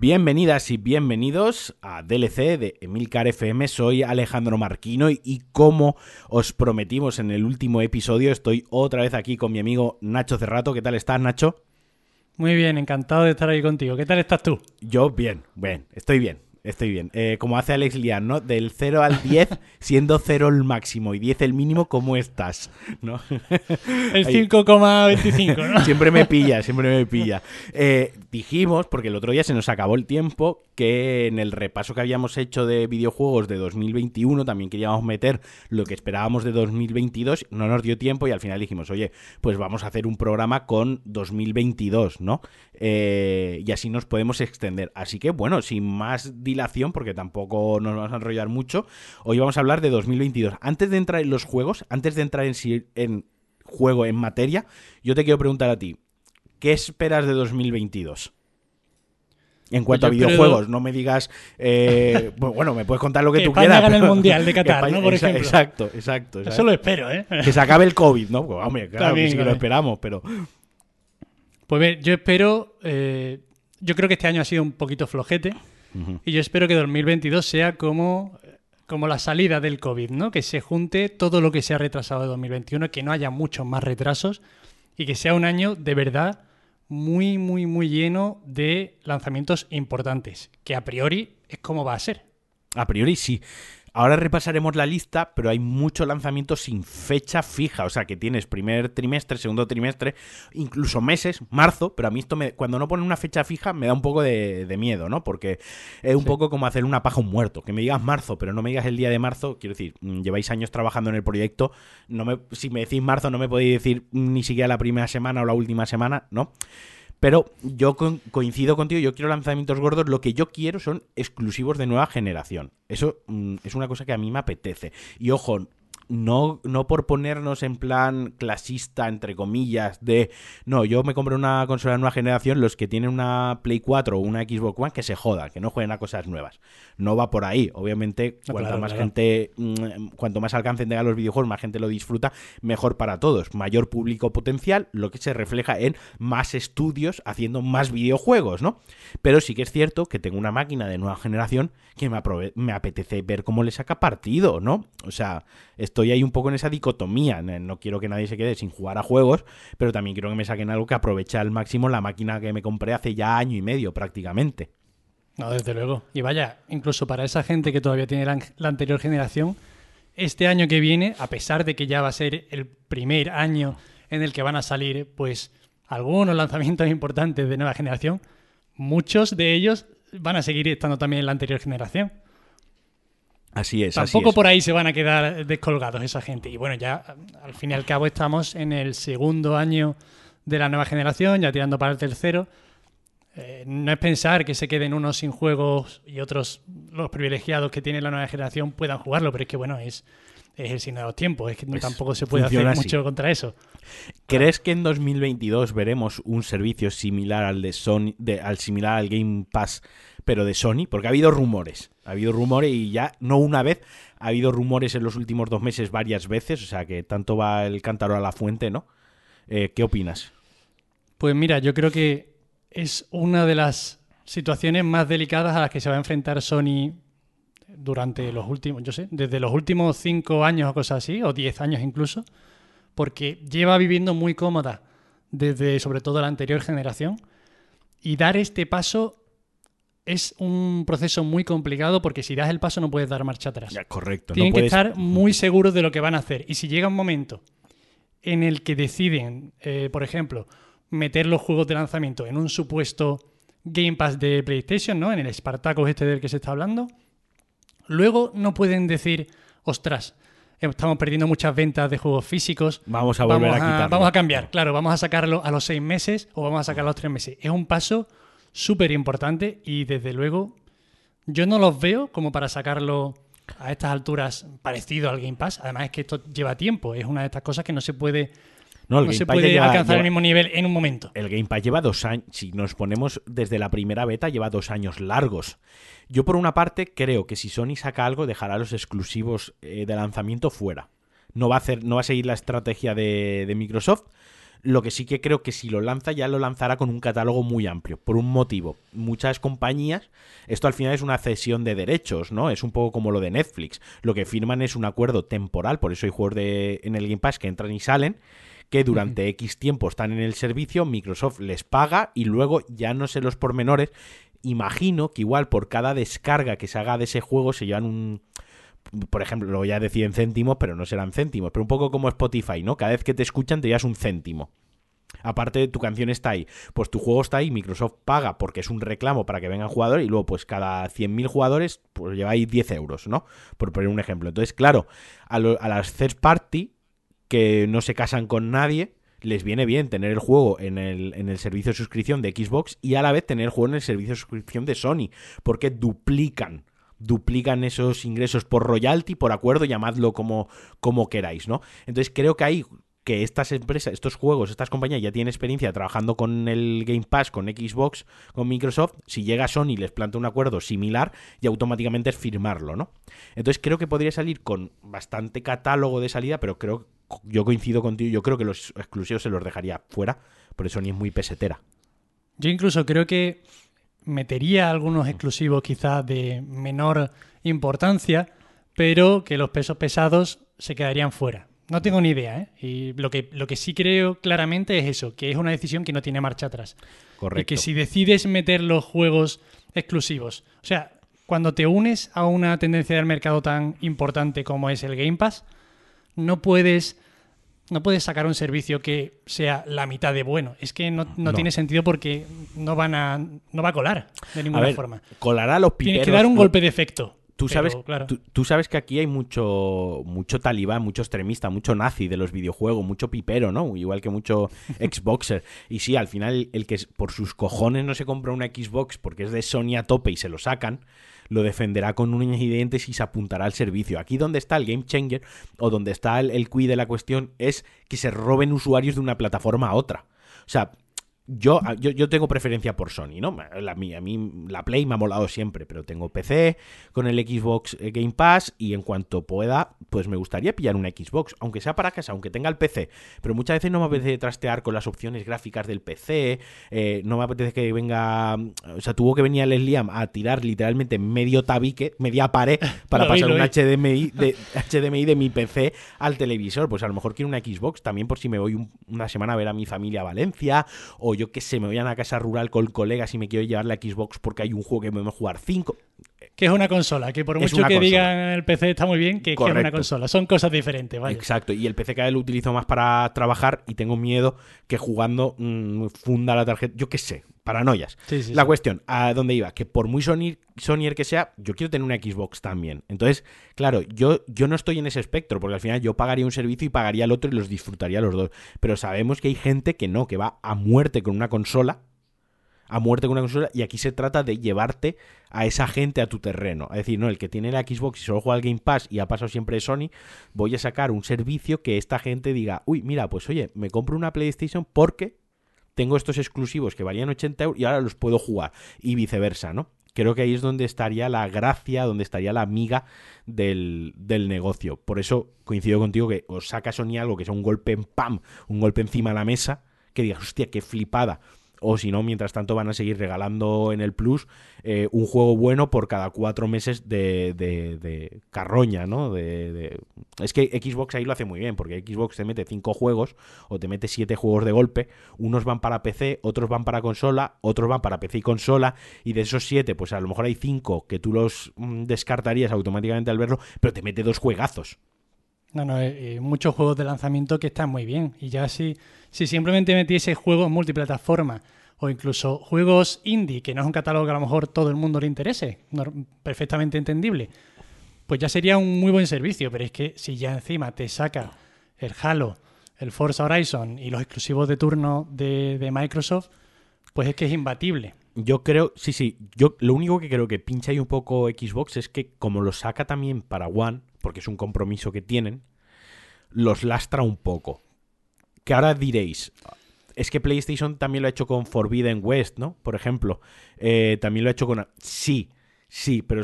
Bienvenidas y bienvenidos a DLC de Emilcar FM. Soy Alejandro Marquino y, como os prometimos en el último episodio, estoy otra vez aquí con mi amigo Nacho Cerrato. ¿Qué tal estás, Nacho? Muy bien, encantado de estar ahí contigo. ¿Qué tal estás tú? Yo bien, bien, estoy bien. Estoy bien. Eh, como hace Alex Lian, ¿no? Del 0 al 10, siendo 0 el máximo y 10 el mínimo, ¿cómo estás? ¿No? El 5,25, ¿no? Siempre me pilla, siempre me pilla. Eh, dijimos, porque el otro día se nos acabó el tiempo, que en el repaso que habíamos hecho de videojuegos de 2021 también queríamos meter lo que esperábamos de 2022. No nos dio tiempo y al final dijimos, oye, pues vamos a hacer un programa con 2022, ¿no? Eh, y así nos podemos extender. Así que, bueno, sin más dilación, porque tampoco nos vamos a enrollar mucho, hoy vamos a hablar de 2022. Antes de entrar en los juegos, antes de entrar en, en juego, en materia, yo te quiero preguntar a ti, ¿qué esperas de 2022? En cuanto a videojuegos, no me digas. Eh, bueno, me puedes contar lo que, que tú España quieras. gane el Mundial de Qatar, ¿no? Por ejemplo. Exacto, exacto. Eso lo espero, ¿eh? Que se acabe el COVID, ¿no? Pues, hombre, claro, También, que sí que lo esperamos, pero. Pues ver, yo espero. eh, yo creo que este año ha sido un poquito flojete. Y yo espero que 2022 sea como, como la salida del COVID, ¿no? Que se junte todo lo que se ha retrasado de 2021, que no haya muchos más retrasos y que sea un año de verdad muy, muy, muy lleno de lanzamientos importantes, que a priori es como va a ser. A priori sí. Ahora repasaremos la lista, pero hay muchos lanzamientos sin fecha fija. O sea, que tienes primer trimestre, segundo trimestre, incluso meses, marzo. Pero a mí esto, me, cuando no ponen una fecha fija, me da un poco de, de miedo, ¿no? Porque es un Sí. poco como hacer una paja a un muerto. Que me digas marzo, pero no me digas el día de marzo. Quiero decir, mm, lleváis años trabajando en el proyecto. No me, si me decís marzo, no me podéis decir ni siquiera la primera semana o la última semana, ¿no? Pero yo co- coincido contigo, yo quiero lanzamientos gordos, lo que yo quiero son exclusivos de nueva generación. Eso mm, es una cosa que a mí me apetece. Y ojo, no, no por ponernos en plan clasista, entre comillas, de, no, yo me compro una consola de nueva generación, los que tienen una Play 4 o una Xbox One, que se jodan, que no jueguen a cosas nuevas. No va por ahí. Obviamente, No, cuanta claro, más claro. gente, mm, cuanto más alcance tengan los videojuegos, más gente lo disfruta, mejor para todos. Mayor público potencial, lo que se refleja en más estudios haciendo más videojuegos, ¿no? Pero sí que es cierto que tengo una máquina de nueva generación que me, me apetece ver cómo le saca partido, ¿no? O sea, estoy ahí un poco en esa dicotomía. No quiero que nadie se quede sin jugar a juegos, pero también quiero que me saquen algo que aproveche al máximo la máquina que me compré hace ya año y medio prácticamente. No, desde luego. Y vaya, incluso para esa gente que todavía tiene la, la anterior generación, este año que viene, a pesar de que ya va a ser el primer año en el que van a salir, pues, algunos lanzamientos importantes de nueva generación, muchos de ellos van a seguir estando también en la anterior generación. Así es, así Tampoco es. por ahí se van a quedar descolgados esa gente. Y bueno, ya al fin y al cabo estamos en el segundo año de la nueva generación, ya tirando para el tercero. Eh, no es pensar que se queden unos sin juegos y otros, los privilegiados que tiene la nueva generación, puedan jugarlo, pero es que bueno, es, es el signo de los tiempos, es que Pues tampoco se puede hacer así. mucho contra eso. ¿Crees que en 2022 veremos un servicio similar al de Sony, de- al similar al Game Pass, pero de Sony? Porque ha habido rumores, ha habido rumores y ya no una vez, ha habido rumores en los últimos dos meses varias veces, o sea que tanto va el cántaro a la fuente, ¿no? Eh, ¿Qué opinas? Pues mira, yo creo que es una de las situaciones más delicadas a las que se va a enfrentar Sony durante los últimos, yo sé, desde los últimos cinco años o cosas así, o diez años incluso, porque lleva viviendo muy cómoda desde sobre todo la anterior generación y dar este paso es un proceso muy complicado porque si das el paso no puedes dar marcha atrás. Ya, correcto. Tienen no puedes... que estar muy seguros de lo que van a hacer. Y si llega un momento en el que deciden, eh, por ejemplo, meter los juegos de lanzamiento en un supuesto Game Pass de PlayStation, ¿no? En el Spartacus este del que se está hablando, luego no pueden decir, ostras, estamos perdiendo muchas ventas de juegos físicos. Vamos a volver vamos a quitarlo. Vamos a cambiar, claro, vamos a sacarlo a los seis meses o vamos a sacarlo a los tres meses. Es un paso súper importante y desde luego yo no los veo como para sacarlo a estas alturas parecido al Game Pass. Además es que esto lleva tiempo, es una de estas cosas que no se puede, No, el no Game se Pass puede lleva- alcanzar lleva- el mismo nivel en un momento. El Game Pass lleva dos años, si nos ponemos desde la primera beta, lleva dos años largos. Yo por una parte creo que si Sony saca algo, dejará los exclusivos eh, de lanzamiento fuera. No va a hacer, no va a seguir la estrategia de, de Microsoft. Lo que sí que creo que si lo lanza ya lo lanzará con un catálogo muy amplio, por un motivo. Muchas compañías, esto al final es una cesión de derechos, ¿no? Es un poco como lo de Netflix. Lo que firman es un acuerdo temporal, por eso hay juegos de, en el Game Pass que entran y salen, que durante X tiempo están en el servicio, Microsoft les paga y luego ya no sé los pormenores. Imagino que igual por cada descarga que se haga de ese juego se llevan un por ejemplo, lo voy a decir en céntimos, pero no serán céntimos, pero un poco como Spotify, ¿no? Cada vez que te escuchan te llevas un céntimo. Aparte, tu canción está ahí, pues tu juego está ahí, Microsoft paga porque es un reclamo para que vengan jugadores y luego pues cada 100.000 jugadores pues lleváis 10 euros, ¿no? Por poner un ejemplo. Entonces, claro, a, a las third party que no se casan con nadie, les viene bien tener el juego en el, en el servicio de suscripción de Xbox y a la vez tener el juego en el servicio de suscripción de Sony, porque duplican duplican esos ingresos por royalty, por acuerdo, llamadlo como, como queráis, ¿no? Entonces creo que ahí que estas empresas, estos juegos, estas compañías ya tienen experiencia trabajando con el Game Pass, con Xbox, con Microsoft, si llega Sony les planta un acuerdo similar, y automáticamente es firmarlo, ¿no? Entonces creo que podría salir con bastante catálogo de salida, pero creo, yo coincido contigo, yo creo que los exclusivos se los dejaría fuera, porque Sony es muy pesetera. Yo incluso creo que metería algunos exclusivos quizás de menor importancia, pero que los pesos pesados se quedarían fuera. No tengo ni idea, ¿eh? Y lo que, lo que sí creo claramente es eso, que es una decisión que no tiene marcha atrás. Correcto. Y que si decides meter los juegos exclusivos, o sea, cuando te unes a una tendencia del mercado tan importante como es el Game Pass, no puedes no puedes sacar un servicio que sea la mitad de bueno. Es que no, tiene sentido porque no van a no va a colar de ninguna forma. Colará los piperos. Tienes que dar un golpe de efecto. Tú sabes, tú, sabes que aquí hay mucho, mucho talibán, mucho extremista, mucho nazi de los videojuegos, mucho pipero, ¿no? Igual que mucho Xboxer. Y sí, al final el que por sus cojones no se compra una Xbox porque es de Sony a tope y se lo sacan, lo defenderá con uñas y dientes y se apuntará al servicio. Aquí donde está el game changer o donde está el, el de la cuestión es que se roben usuarios de una plataforma a otra. O sea, yo, yo, yo, tengo preferencia por Sony, ¿no? La, a mí la Play me ha molado siempre, pero tengo PC con el Xbox eh, Game Pass y en cuanto pueda, pues me gustaría pillar una Xbox, aunque sea para casa, aunque tenga el PC. Pero muchas veces no me apetece trastear con las opciones gráficas del PC, eh, no me apetece que venga... O sea, tuvo que venir el Liam a tirar literalmente medio tabique, media pared, para pasar un HDMI de, HDMI de mi PC al televisor. Pues a lo mejor quiero una Xbox también por si me voy una semana a ver a mi familia a Valencia o yo que sé, me voy a una casa rural con colegas y me quiero llevar la Xbox porque hay un juego que me voy a jugar 5. Que es una consola, que por mucho que digan el PC está muy bien, que, es una consola. Son cosas diferentes, ¿vale? Exacto, y el PC cada vez lo utilizo más para trabajar y tengo miedo que jugando mm, funda la tarjeta, yo qué sé, paranoias. la cuestión, ¿a dónde iba? Que por muy Sony, Sonyer que sea, yo quiero tener una Xbox también. Entonces, claro, yo, yo no estoy en ese espectro, porque al final yo pagaría un servicio y pagaría el otro y los disfrutaría los dos. Pero sabemos que hay gente que no, que va a muerte con una consola a muerte con una consola y aquí se trata de llevarte a esa gente a tu terreno. Es decir, no, el que tiene la Xbox y solo juega al Game Pass y ha pasado siempre de Sony, voy a sacar un servicio que esta gente diga, uy, mira, pues oye, me compro una PlayStation porque tengo estos exclusivos que valían 80 euros y ahora los puedo jugar y viceversa, ¿no? Creo que ahí es donde estaría la gracia, donde estaría la amiga del, del negocio. Por eso coincido contigo que os saca Sony algo que sea un golpe en pam, un golpe encima de la mesa, que digas, hostia, qué flipada o si no, mientras tanto van a seguir regalando en el Plus eh, un juego bueno por cada cuatro meses de, de, carroña, ¿no? De, Es que Xbox ahí lo hace muy bien, porque Xbox te mete cinco juegos o te mete siete juegos de golpe, unos van para PC, otros van para consola, otros van para PC y consola, y de esos siete, pues a lo mejor hay cinco que tú los mm, descartarías automáticamente al verlo, pero te mete dos juegazos. No, no, eh, eh, muchos juegos de lanzamiento que están muy bien. Y ya si, si simplemente metiese juegos multiplataforma o incluso juegos indie, que no es un catálogo que a lo mejor todo el mundo le interese, perfectamente entendible, pues ya sería un muy buen servicio. Pero es que si ya encima te saca el Halo, el Forza Horizon y los exclusivos de turno de, de Microsoft, pues es que es imbatible. Yo creo, sí, sí, yo lo único que creo que pincha ahí un poco Xbox es que como lo saca también para One, porque es un compromiso que tienen, los lastra un poco. Que ahora diréis, es que PlayStation también lo ha hecho con Forbidden West, ¿no? Por ejemplo, eh, también lo ha hecho con... Sí, sí, pero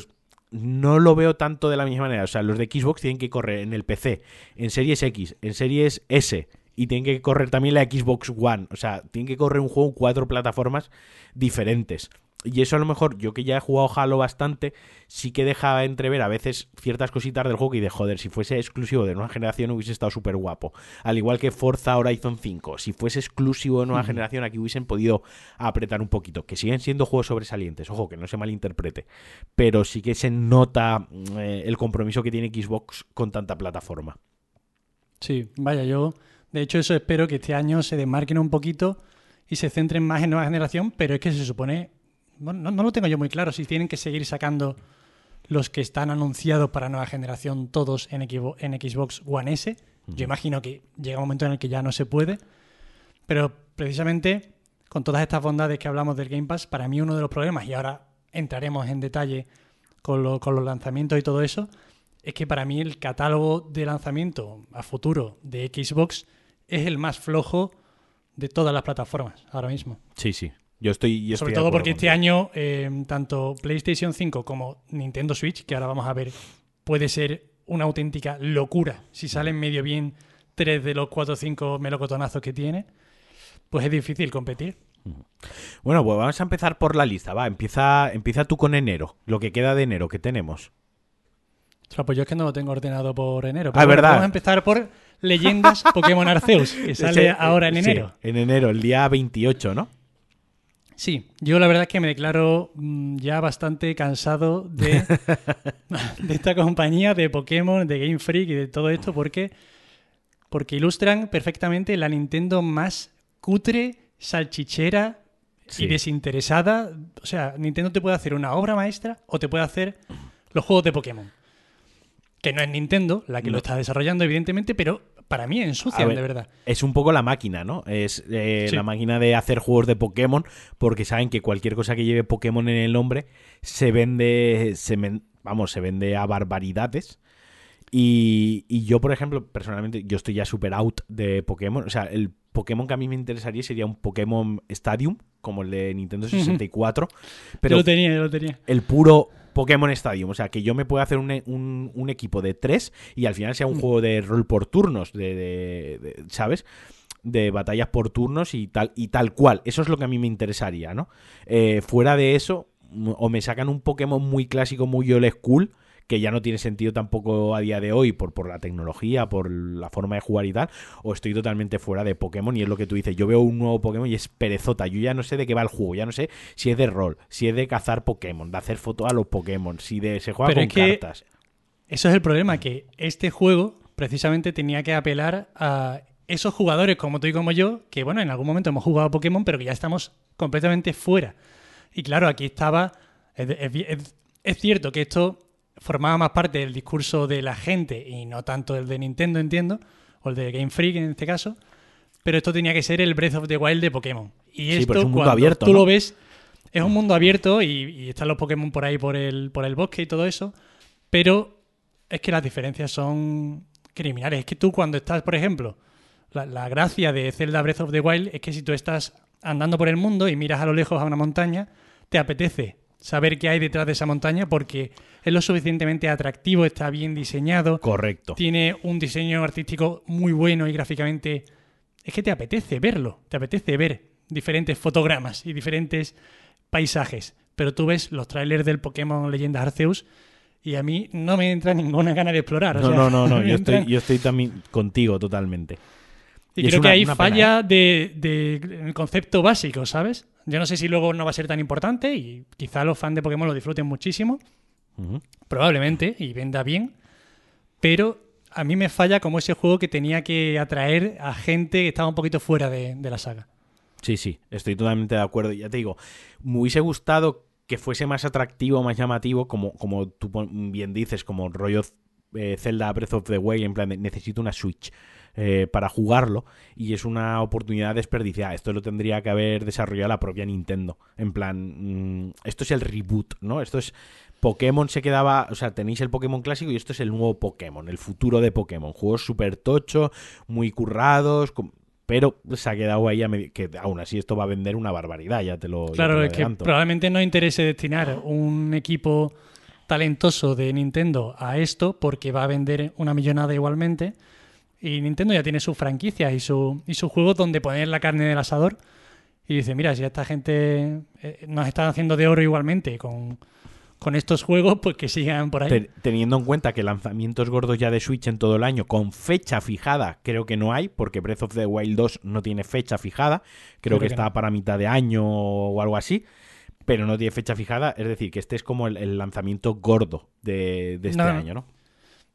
no lo veo tanto de la misma manera. O sea, los de Xbox tienen que correr en el PC, en Series X, en Series S y tiene que correr también la Xbox One. O sea, tiene que correr un juego en cuatro plataformas diferentes. Y eso a lo mejor, yo que ya he jugado Halo bastante, sí que deja entrever a veces ciertas cositas del juego y de joder, si fuese exclusivo de nueva generación hubiese estado súper guapo. Al igual que Forza Horizon 5, si fuese exclusivo de nueva generación aquí hubiesen podido apretar un poquito. Que siguen siendo juegos sobresalientes, ojo, que no se malinterprete. Pero sí que se nota eh, el compromiso que tiene Xbox con tanta plataforma. Sí, vaya, yo de hecho eso espero que este año se desmarquen un poquito y se centren más en nueva generación, pero es que se supone bueno, no, lo tengo yo muy claro, si tienen que seguir sacando los que están anunciados para nueva generación todos en, Xbox One S. Yo imagino que llega un momento en el que ya no se puede. Pero precisamente con todas estas bondades que hablamos del Game Pass, para mí uno de los problemas, y ahora entraremos en detalle con, con los lanzamientos y todo eso, es que para mí el catálogo de lanzamiento a futuro de Xbox es el más flojo de todas las plataformas ahora mismo. Sí, sí, yo estoy, Sobre todo porque este año, eh, tanto PlayStation 5 como Nintendo Switch, que ahora vamos a ver, puede ser una auténtica locura si salen medio bien tres de los cuatro o cinco melocotonazos que tiene, pues es difícil competir. Bueno, pues vamos a empezar por la lista. Va, empieza, empieza tú con enero, lo que queda de enero que tenemos. pues yo es que no lo tengo ordenado por enero. ah, verdad. Vamos a empezar por Leyendas Pokémon Arceus, que sale ahora en enero. en enero, el día 28, ¿no? Sí, yo la verdad es que me declaro mm, ya bastante cansado de, de esta compañía, de Pokémon, de Game Freak y de todo esto, porque, porque ilustran perfectamente la Nintendo más cutre, salchichera y desinteresada. O sea, Nintendo te puede hacer una obra maestra o te puede hacer los juegos de Pokémon. Que no es Nintendo la que lo está desarrollando, evidentemente, pero para mí ensucian, de verdad. Es un poco la máquina, ¿no? Es eh, la máquina de hacer juegos de Pokémon, porque saben que cualquier cosa que lleve Pokémon en el nombre se vende, se vamos, se vende a barbaridades. Y, yo, por ejemplo, personalmente, yo estoy ya super out de Pokémon. O sea, el Pokémon que a mí me interesaría sería un Pokémon Stadium, como el de Nintendo 64. Pero yo lo tenía, yo lo tenía. El puro Pokémon Stadium. O sea, que yo me pueda hacer un, equipo de tres y al final sea un mm. juego de rol por turnos, de, ¿sabes? De batallas por turnos y tal, y tal cual. Eso es lo que a mí me interesaría, ¿no? Eh, fuera de eso, o me sacan un Pokémon muy clásico, muy old school que ya no tiene sentido tampoco a día de hoy por, por la tecnología, por la forma de jugar y tal, o estoy totalmente fuera de Pokémon y es lo que tú dices, yo veo un nuevo Pokémon y es perezota, yo ya no sé de qué va el juego, ya no sé si es de rol, si es de cazar Pokémon, de hacer fotos a los Pokémon, si de se juega con cartas. Eso es el problema, que este juego precisamente tenía que apelar a esos jugadores como tú y como yo, que bueno, en algún momento hemos jugado a Pokémon, pero que ya estamos completamente fuera. Y claro, aquí estaba... es cierto que esto formaba más parte del discurso de la gente y no tanto el de Nintendo, entiendo, o el de Game Freak en este caso. Pero esto tenía que ser el Breath of the Wild de Pokémon. Y esto, es un mundo abierto, tú lo ves, es un mundo abierto y, están los Pokémon por ahí por el, por el bosque y todo eso. Pero es que las diferencias son criminales. Es que tú cuando estás, por ejemplo, la, la gracia de Zelda Breath of the Wild es que si tú estás andando por el mundo y miras a lo lejos a una montaña, te apetece saber qué hay detrás de esa montaña porque es lo suficientemente atractivo, está bien diseñado. Correcto. Tiene un diseño artístico muy bueno y gráficamente es que te apetece verlo, te apetece ver diferentes fotogramas y diferentes paisajes. Pero tú ves los trailers del Pokémon Leyendas Arceus y a mí no me entra ninguna gana de explorar. No, no, no, no, yo, estoy, yo estoy también contigo totalmente. Y, creo que hay falla ¿eh? de, de, concepto básico, ¿sabes? Yo no sé si luego no va a ser tan importante y quizá los fans de Pokémon lo disfruten muchísimo. Probablemente, y venda bien. Pero a mí me falla como ese juego que tenía que atraer a gente que estaba un poquito fuera de, la saga. Sí, sí, estoy totalmente de acuerdo. Ya te digo, me hubiese gustado que fuese más atractivo, más llamativo, como, como tú bien dices, como rollo eh, Zelda Breath of the Wild, en plan, necesito una Switch. Eh, para jugarlo y es una oportunidad desperdiciada. Esto lo tendría que haber desarrollado la propia Nintendo. En plan, mm, esto es el reboot, ¿no? Esto es Pokémon se quedaba, o sea, tenéis el Pokémon clásico y esto es el nuevo Pokémon, el futuro de Pokémon. Juegos súper tocho, muy currados, pero se ha quedado ahí a que aún así esto va a vender una barbaridad, ya te lo Claro, es que probablemente no interese destinar un equipo talentoso de Nintendo a esto porque va a vender una millonada igualmente Y Nintendo ya tiene sus franquicias y, su, y sus juegos donde poner la carne del asador. Y dice, mira, si esta gente eh, nos está haciendo de oro igualmente con, con estos juegos, pues que sigan por ahí. Te- teniendo en cuenta que lanzamientos gordos ya de Switch en todo el año con fecha fijada, creo que no hay, porque Breath of the Wild 2 no tiene fecha fijada, creo, Creo que, que está no. para mitad de año o algo así, pero no tiene fecha fijada, es decir, que este es como el, el lanzamiento gordo de, de este No. año, ¿no?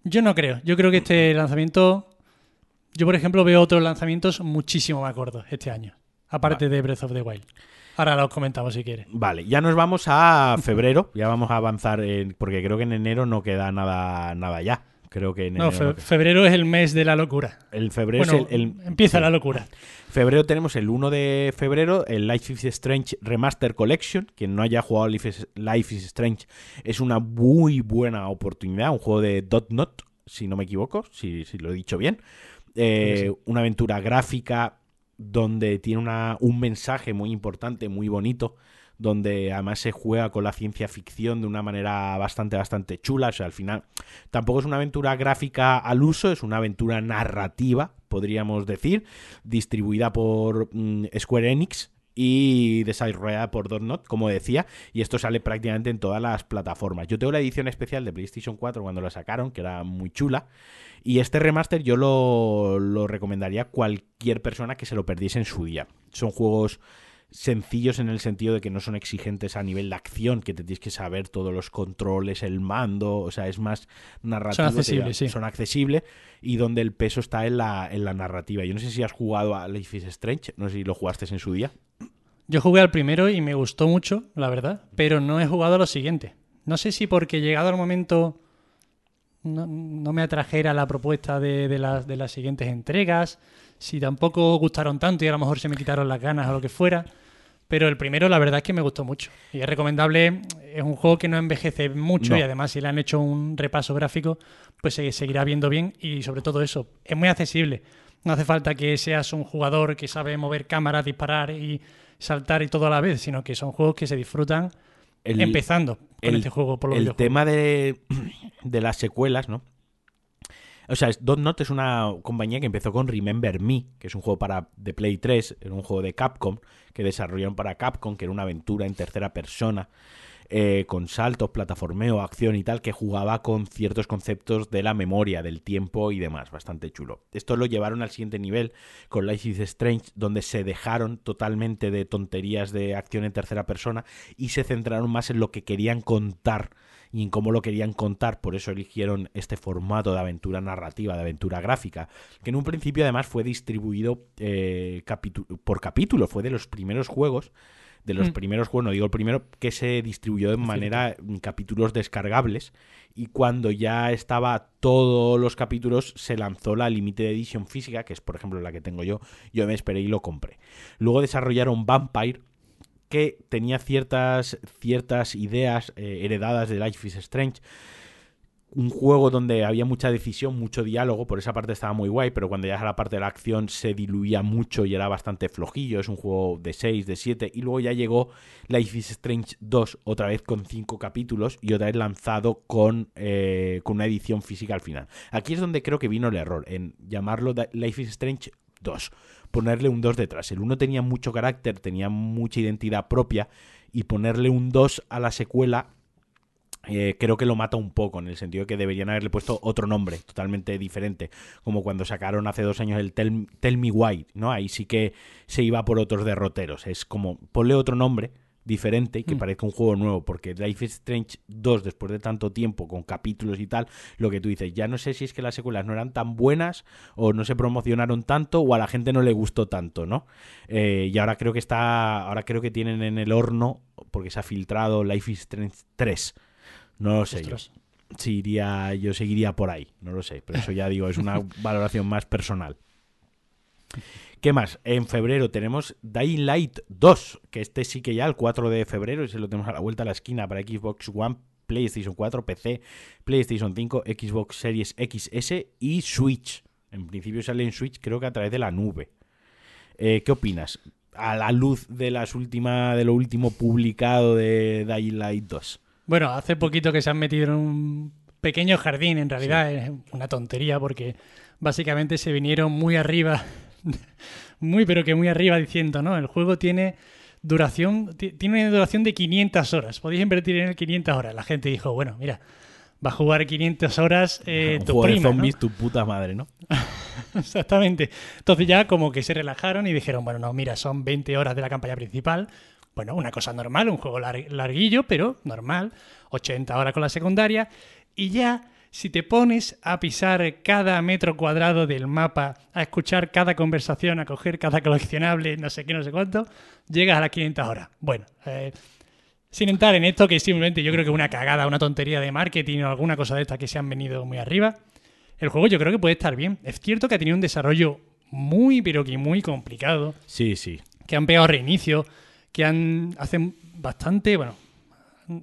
Yo no creo. Yo creo que este lanzamiento. Yo, por ejemplo, veo otros lanzamientos muchísimo más gordos este año. Aparte de Breath of the Wild. Ahora los comentamos si quieres. Vale, ya nos vamos a febrero, ya vamos a avanzar, en- porque creo que en enero no queda nada, nada ya. Creo que en No, enero fe- no febrero es el mes de la locura. El febrero Bueno, es el, el- empieza sí. la locura. Febrero tenemos el 1 de febrero, el Life is Strange Remaster Collection. Quien no haya jugado Life is, Life is Strange es una muy buena oportunidad. Un juego de Dot Not, si no me equivoco, si, si lo he dicho bien. Eh, Una aventura gráfica donde tiene una- un mensaje muy importante, muy bonito. Donde además se juega con la ciencia ficción de una manera bastante, bastante chula. O sea, al final tampoco es una aventura gráfica al uso, es una aventura narrativa, podríamos decir, distribuida por mm, Square Enix y desarrollada por Dotnot, como decía, y esto sale prácticamente en todas las plataformas. Yo tengo la edición especial de PlayStation 4 cuando la sacaron, que era muy chula, y este remaster yo lo, lo recomendaría a cualquier persona que se lo perdiese en su día. Son juegos sencillos en el sentido de que no son exigentes a nivel de acción, que te tienes que saber todos los controles, el mando, o sea, es más narrativo. Son accesibles, sí. Son accesibles y donde el peso está en la, en la narrativa. Yo no sé si has jugado a Life is Strange, no sé si lo jugaste en su día. Yo jugué al primero y me gustó mucho, la verdad, pero no he jugado a los siguientes. No sé si porque llegado al momento no, no me atrajera la propuesta de, de las, de las siguientes entregas, si tampoco gustaron tanto y a lo mejor se me quitaron las ganas o lo que fuera. Pero el primero, la verdad es que me gustó mucho. Y es recomendable, es un juego que no envejece mucho No. y además si le han hecho un repaso gráfico, pues se seguirá viendo bien y sobre todo eso, es muy accesible. No hace falta que seas un jugador que sabe mover cámaras, disparar y saltar y todo a la vez, sino que son juegos que se disfrutan El, empezando con el- este juego por los el tema de, de las secuelas, ¿no? O sea, Dotnot es una compañía que empezó con Remember Me, que es un juego para de Play 3, era un juego de Capcom, que desarrollaron para Capcom, que era una aventura en tercera persona, eh, con saltos, plataformeo, acción y tal, que jugaba con ciertos conceptos de la memoria, del tiempo y demás, bastante chulo. Esto lo llevaron al siguiente nivel con Life is Strange, donde se dejaron totalmente de tonterías de acción en tercera persona y se centraron más en lo que querían contar y en cómo lo querían contar. Por eso eligieron este formato de aventura narrativa, de aventura gráfica, que en un principio además fue distribuido eh, por capítulo, fue de los primeros juegos. De los Mm. primeros juegos, no digo el primero, que se distribuyó de manera en capítulos descargables. Y cuando ya estaba todos los capítulos, se lanzó la Limited Edition física, que es por ejemplo la que tengo yo. Yo me esperé y lo compré. Luego desarrollaron Vampire, que tenía ciertas, ciertas ideas eh, heredadas de Life is Strange. Un juego donde había mucha decisión, mucho diálogo, por esa parte estaba muy guay, pero cuando ya a la parte de la acción se diluía mucho y era bastante flojillo. Es un juego de 6, de 7. Y luego ya llegó Life is Strange 2, otra vez con 5 capítulos y otra vez lanzado con, eh, con una edición física al final. Aquí es donde creo que vino el error, en llamarlo Life is Strange 2 ponerle un 2 detrás. El 1 tenía mucho carácter, tenía mucha identidad propia y ponerle un 2 a la secuela eh, creo que lo mata un poco en el sentido de que deberían haberle puesto otro nombre totalmente diferente, como cuando sacaron hace dos años el Tell, Tell Me Why, ¿no? Ahí sí que se iba por otros derroteros. Es como ponle otro nombre diferente y que Mm. parezca un juego nuevo, porque Life is Strange 2, después de tanto tiempo, con capítulos y tal, lo que tú dices, ya no sé si es que las secuelas no eran tan buenas o no se promocionaron tanto o a la gente no le gustó tanto, ¿no? Eh, y ahora creo que está, ahora creo que tienen en el horno, porque se ha filtrado Life is Strange 3. No lo sé yo. Si iría, yo seguiría por ahí, no lo sé, pero eso ya digo, es una valoración más personal. ¿Qué más? En febrero tenemos Dying Light 2, que este sí que ya el 4 de febrero, y se lo tenemos a la vuelta a la esquina para Xbox One, PlayStation 4, PC, PlayStation 5, Xbox Series XS y Switch. En principio sale en Switch, creo que a través de la nube. Eh, ¿Qué opinas? A la luz de las última, de lo último publicado de Dying Light 2. Bueno, hace poquito que se han metido en un pequeño jardín, en realidad es una tontería porque básicamente se vinieron muy arriba, muy pero que muy arriba diciendo, ¿no? El juego tiene duración, tiene una duración de 500 horas, podéis invertir en él 500 horas. La gente dijo, bueno, mira, va a jugar 500 horas eh, Un tu juego de prima, ¿no? zombies, tu puta madre, ¿no? Exactamente. Entonces ya como que se relajaron y dijeron, bueno, no, mira, son 20 horas de la campaña principal. Bueno, una cosa normal, un juego lar- larguillo, pero normal. 80 horas con la secundaria. Y ya, si te pones a pisar cada metro cuadrado del mapa, a escuchar cada conversación, a coger cada coleccionable, no sé qué, no sé cuánto, llegas a las 500 horas. Bueno, eh, sin entrar en esto, que simplemente yo creo que es una cagada, una tontería de marketing o alguna cosa de estas que se han venido muy arriba. El juego yo creo que puede estar bien. Es cierto que ha tenido un desarrollo muy, pero que muy complicado. Sí, sí. Que han pegado reinicio, que han hacen bastante, bueno,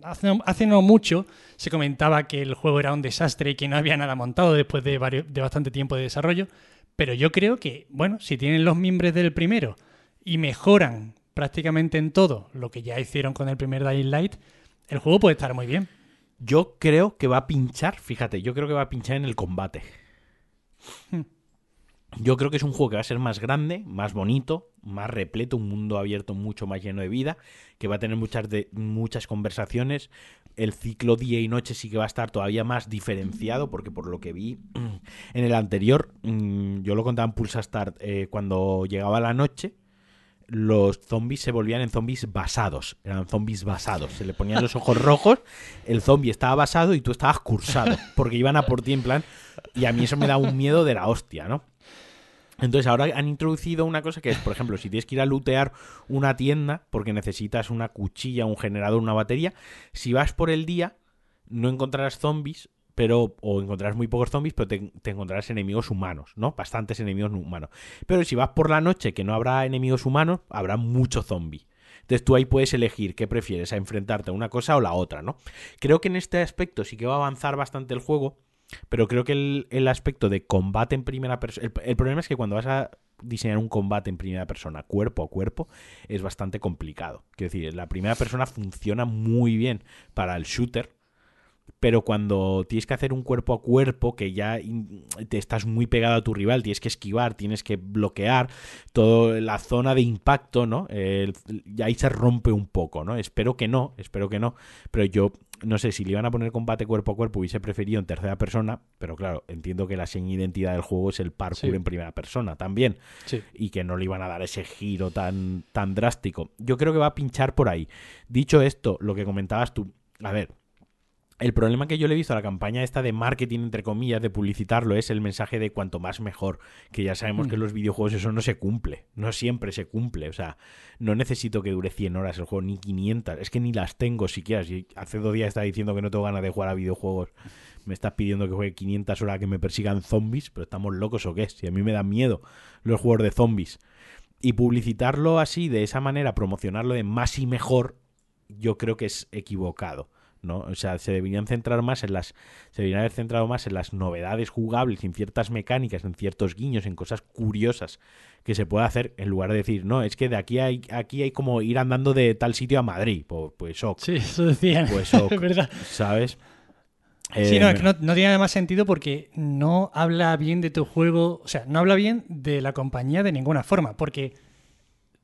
hace, hace no mucho se comentaba que el juego era un desastre y que no había nada montado después de, varios, de bastante tiempo de desarrollo. Pero yo creo que, bueno, si tienen los mimbres del primero y mejoran prácticamente en todo lo que ya hicieron con el primer Dying Light, el juego puede estar muy bien. Yo creo que va a pinchar, fíjate, yo creo que va a pinchar en el combate. Hmm. Yo creo que es un juego que va a ser más grande, más bonito, más repleto, un mundo abierto mucho más lleno de vida, que va a tener muchas, de, muchas conversaciones. El ciclo día y noche sí que va a estar todavía más diferenciado, porque por lo que vi en el anterior, mm, yo lo contaba en Pulsa Start, eh, cuando llegaba la noche, los zombies se volvían en zombies basados. Eran zombies basados. Se le ponían los ojos rojos, el zombie estaba basado y tú estabas cursado. Porque iban a por ti en plan. Y a mí eso me da un miedo de la hostia, ¿no? Entonces ahora han introducido una cosa que es, por ejemplo, si tienes que ir a lootear una tienda porque necesitas una cuchilla, un generador, una batería, si vas por el día no encontrarás zombies, pero o encontrarás muy pocos zombies, pero te, te, encontrarás enemigos humanos, ¿no? Bastantes enemigos humanos. Pero si vas por la noche que no habrá enemigos humanos, habrá mucho zombie. Entonces tú ahí puedes elegir qué prefieres, a enfrentarte a una cosa o la otra, ¿no? Creo que en este aspecto sí que va a avanzar bastante el juego, pero creo que el, el aspecto de combate en primera persona... El, el, problema es que cuando vas a diseñar un combate en primera persona, cuerpo a cuerpo, es bastante complicado. Quiero decir, la primera persona funciona muy bien para el shooter, pero cuando tienes que hacer un cuerpo a cuerpo que ya te estás muy pegado a tu rival, tienes que esquivar, tienes que bloquear toda la zona de impacto, ¿no? Eh, ahí se rompe un poco, ¿no? Espero que no, espero que no, pero yo no sé si le iban a poner combate cuerpo a cuerpo hubiese preferido en tercera persona, pero claro, entiendo que la seña identidad del juego es el parkour sí. en primera persona también sí. y que no le iban a dar ese giro tan tan drástico. Yo creo que va a pinchar por ahí. Dicho esto, lo que comentabas tú, a ver, el problema que yo le he visto a la campaña esta de marketing, entre comillas, de publicitarlo, es el mensaje de cuanto más mejor. Que ya sabemos mm. que en los videojuegos eso no se cumple. No siempre se cumple. O sea, no necesito que dure 100 horas el juego, ni 500. Es que ni las tengo siquiera. Si hace dos días estaba diciendo que no tengo ganas de jugar a videojuegos, me estás pidiendo que juegue 500 horas que me persigan zombies. Pero estamos locos o qué? Si a mí me dan miedo los juegos de zombies. Y publicitarlo así, de esa manera, promocionarlo de más y mejor, yo creo que es equivocado. ¿No? O sea, se deberían centrar más en las. Se deberían haber centrado más en las novedades jugables, en ciertas mecánicas, en ciertos guiños, en cosas curiosas que se puede hacer, en lugar de decir, no, es que de aquí hay, aquí hay como ir andando de tal sitio a Madrid. Pues, pues ok. Sí, eso decían. Pues ok, verdad. ¿Sabes? Sí, eh, no, es que no, no, tiene más sentido porque no habla bien de tu juego, o sea, no habla bien de la compañía de ninguna forma, porque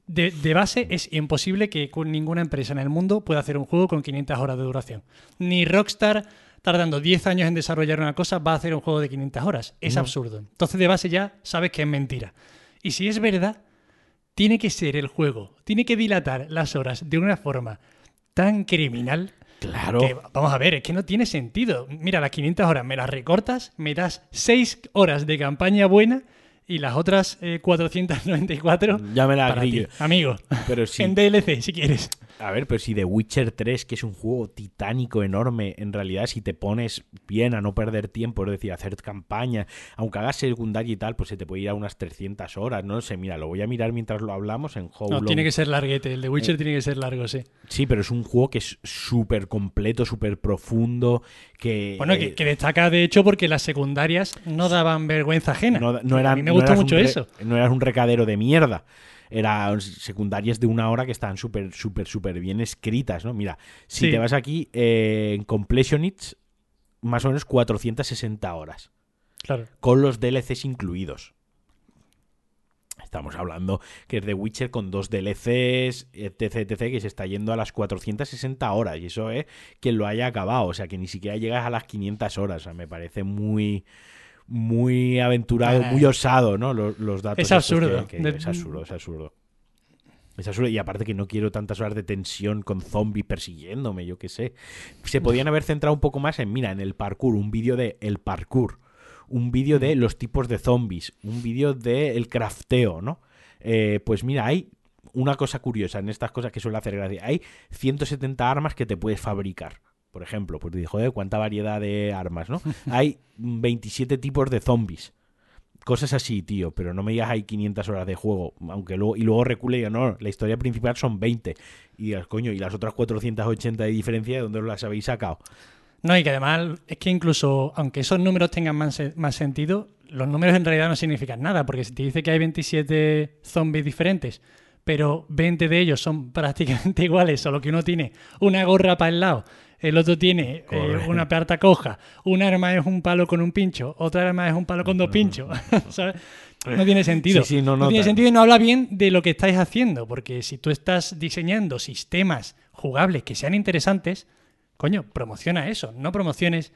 de, de, base es imposible que ninguna empresa en el mundo pueda hacer un juego con 500 horas de duración. Ni Rockstar, tardando 10 años en desarrollar una cosa, va a hacer un juego de 500 horas. Es No. absurdo. Entonces, de base ya sabes que es mentira. Y si es verdad, tiene que ser el juego, tiene que dilatar las horas de una forma tan criminal Claro. que, vamos a ver, es que no tiene sentido. Mira, las 500 horas me las recortas, me das 6 horas de campaña buena y las otras eh, 494 Ya me la para ti, grillo. amigo. Pero sí. En DLC, si quieres. A ver, pero si The Witcher 3, que es un juego titánico, enorme, en realidad si te pones bien a no perder tiempo, es decir, hacer campaña, aunque hagas secundaria y tal, pues se te puede ir a unas 300 horas, no sé, mira, lo voy a mirar mientras lo hablamos en How No, Long- tiene que ser larguete. El de Witcher Eh, tiene que ser largo, sí. Sí, pero es un juego que es súper completo, súper profundo, que... Bueno, eh, que, que destaca de hecho porque las secundarias no daban vergüenza ajena. no, no a eran- mí me no eras mucho un eso. No eras un recadero de mierda. Eran secundarias de una hora que estaban súper, súper, súper bien escritas, ¿no? Mira, si Sí. te vas aquí eh, en Completionists, más o menos 460 horas. Claro. con los DLCs incluidos. Estamos hablando que es The Witcher con dos DLCs, etc, etc, que se está yendo a las 460 horas. Y eso es quien lo haya acabado. O sea, que ni siquiera llegas a las 500 horas. O sea, me parece muy muy aventurado, Ah, muy osado, ¿no? Los, los datos. Es absurdo. que- que- De- es absurdo, es absurdo. Es absurdo. Y aparte que no quiero tantas horas de tensión con zombies persiguiéndome, yo qué sé. Se podían haber centrado un poco más en, mira, en el parkour, un vídeo de el parkour, un vídeo de los tipos de zombies, un vídeo de el crafteo, ¿no? Eh, pues mira, hay una cosa curiosa en estas cosas que suele hacer gracia. Hay 170 armas que te puedes fabricar. Por ejemplo, pues dijo, joder, cuánta variedad de armas, ¿no? Hay 27 tipos de zombies. Cosas así, tío, pero no me digas hay 500 horas de juego, aunque luego y luego recule y diga, no, la historia principal son 20. Y digas, coño, y las otras 480 de diferencia, ¿de dónde las habéis sacado? No, y que además es que incluso, aunque esos números tengan más, más sentido, los números en realidad no significan nada, porque si te dice que hay 27 zombies diferentes, pero 20 de ellos son prácticamente iguales, solo que uno tiene una gorra para el lado, el otro tiene eh, una parta coja, un arma es un palo con un pincho, otra arma es un palo con dos pinchos, ¿sabes? No tiene sentido. Sí, sí, no, no, tiene sentido y no habla bien de lo que estáis haciendo, porque si tú estás diseñando sistemas jugables que sean interesantes, coño, promociona eso, no promociones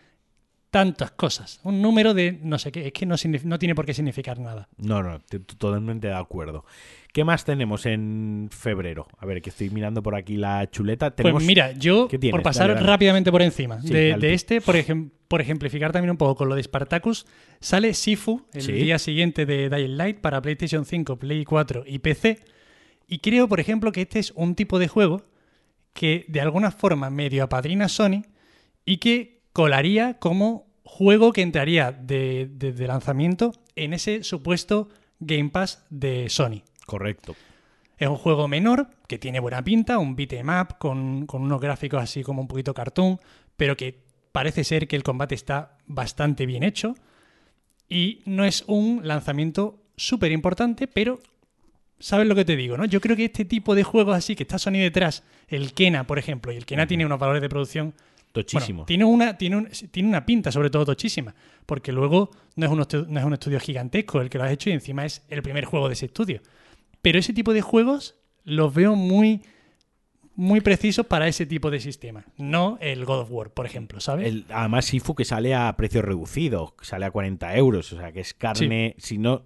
tantas cosas. Un número de no sé qué, es que no, no tiene por qué significar nada. No, no, totalmente de acuerdo. ¿Qué más tenemos en febrero? A ver, que estoy mirando por aquí la chuleta. Pues mira, yo, por pasar Dale, dale. rápidamente por encima Sí, de, este, por, ejem- por ejemplificar también un poco con lo de Spartacus, sale Sifu el Sí. día siguiente de Dying Light para PlayStation 5, Play 4 y PC. Y creo, por ejemplo, que este es un tipo de juego que de alguna forma medio apadrina Sony y que colaría como juego que entraría de, de- de lanzamiento en ese supuesto Game Pass de Sony. Correcto. Es un juego menor, que tiene buena pinta, un beat'em up con, con unos gráficos así como un poquito cartoon, pero que parece ser que el combate está bastante bien hecho. Y no es un lanzamiento súper importante, pero sabes lo que te digo, ¿no? Yo creo que este tipo de juegos así, que está Sony detrás, el Kena, por ejemplo, y el Kena tiene unos valores de producción Tochísimo. bueno, tiene una, tiene, un- tiene una pinta, sobre todo, tochísima. Porque luego no es, un no es un estudio gigantesco el que lo has hecho y encima es el primer juego de ese estudio. Pero ese tipo de juegos los veo muy, muy precisos para ese tipo de sistema. No el God of War, por ejemplo, ¿sabes? El- además, Sifu que sale a precio reducido, que sale a 40 euros, o sea, que es carne, si no...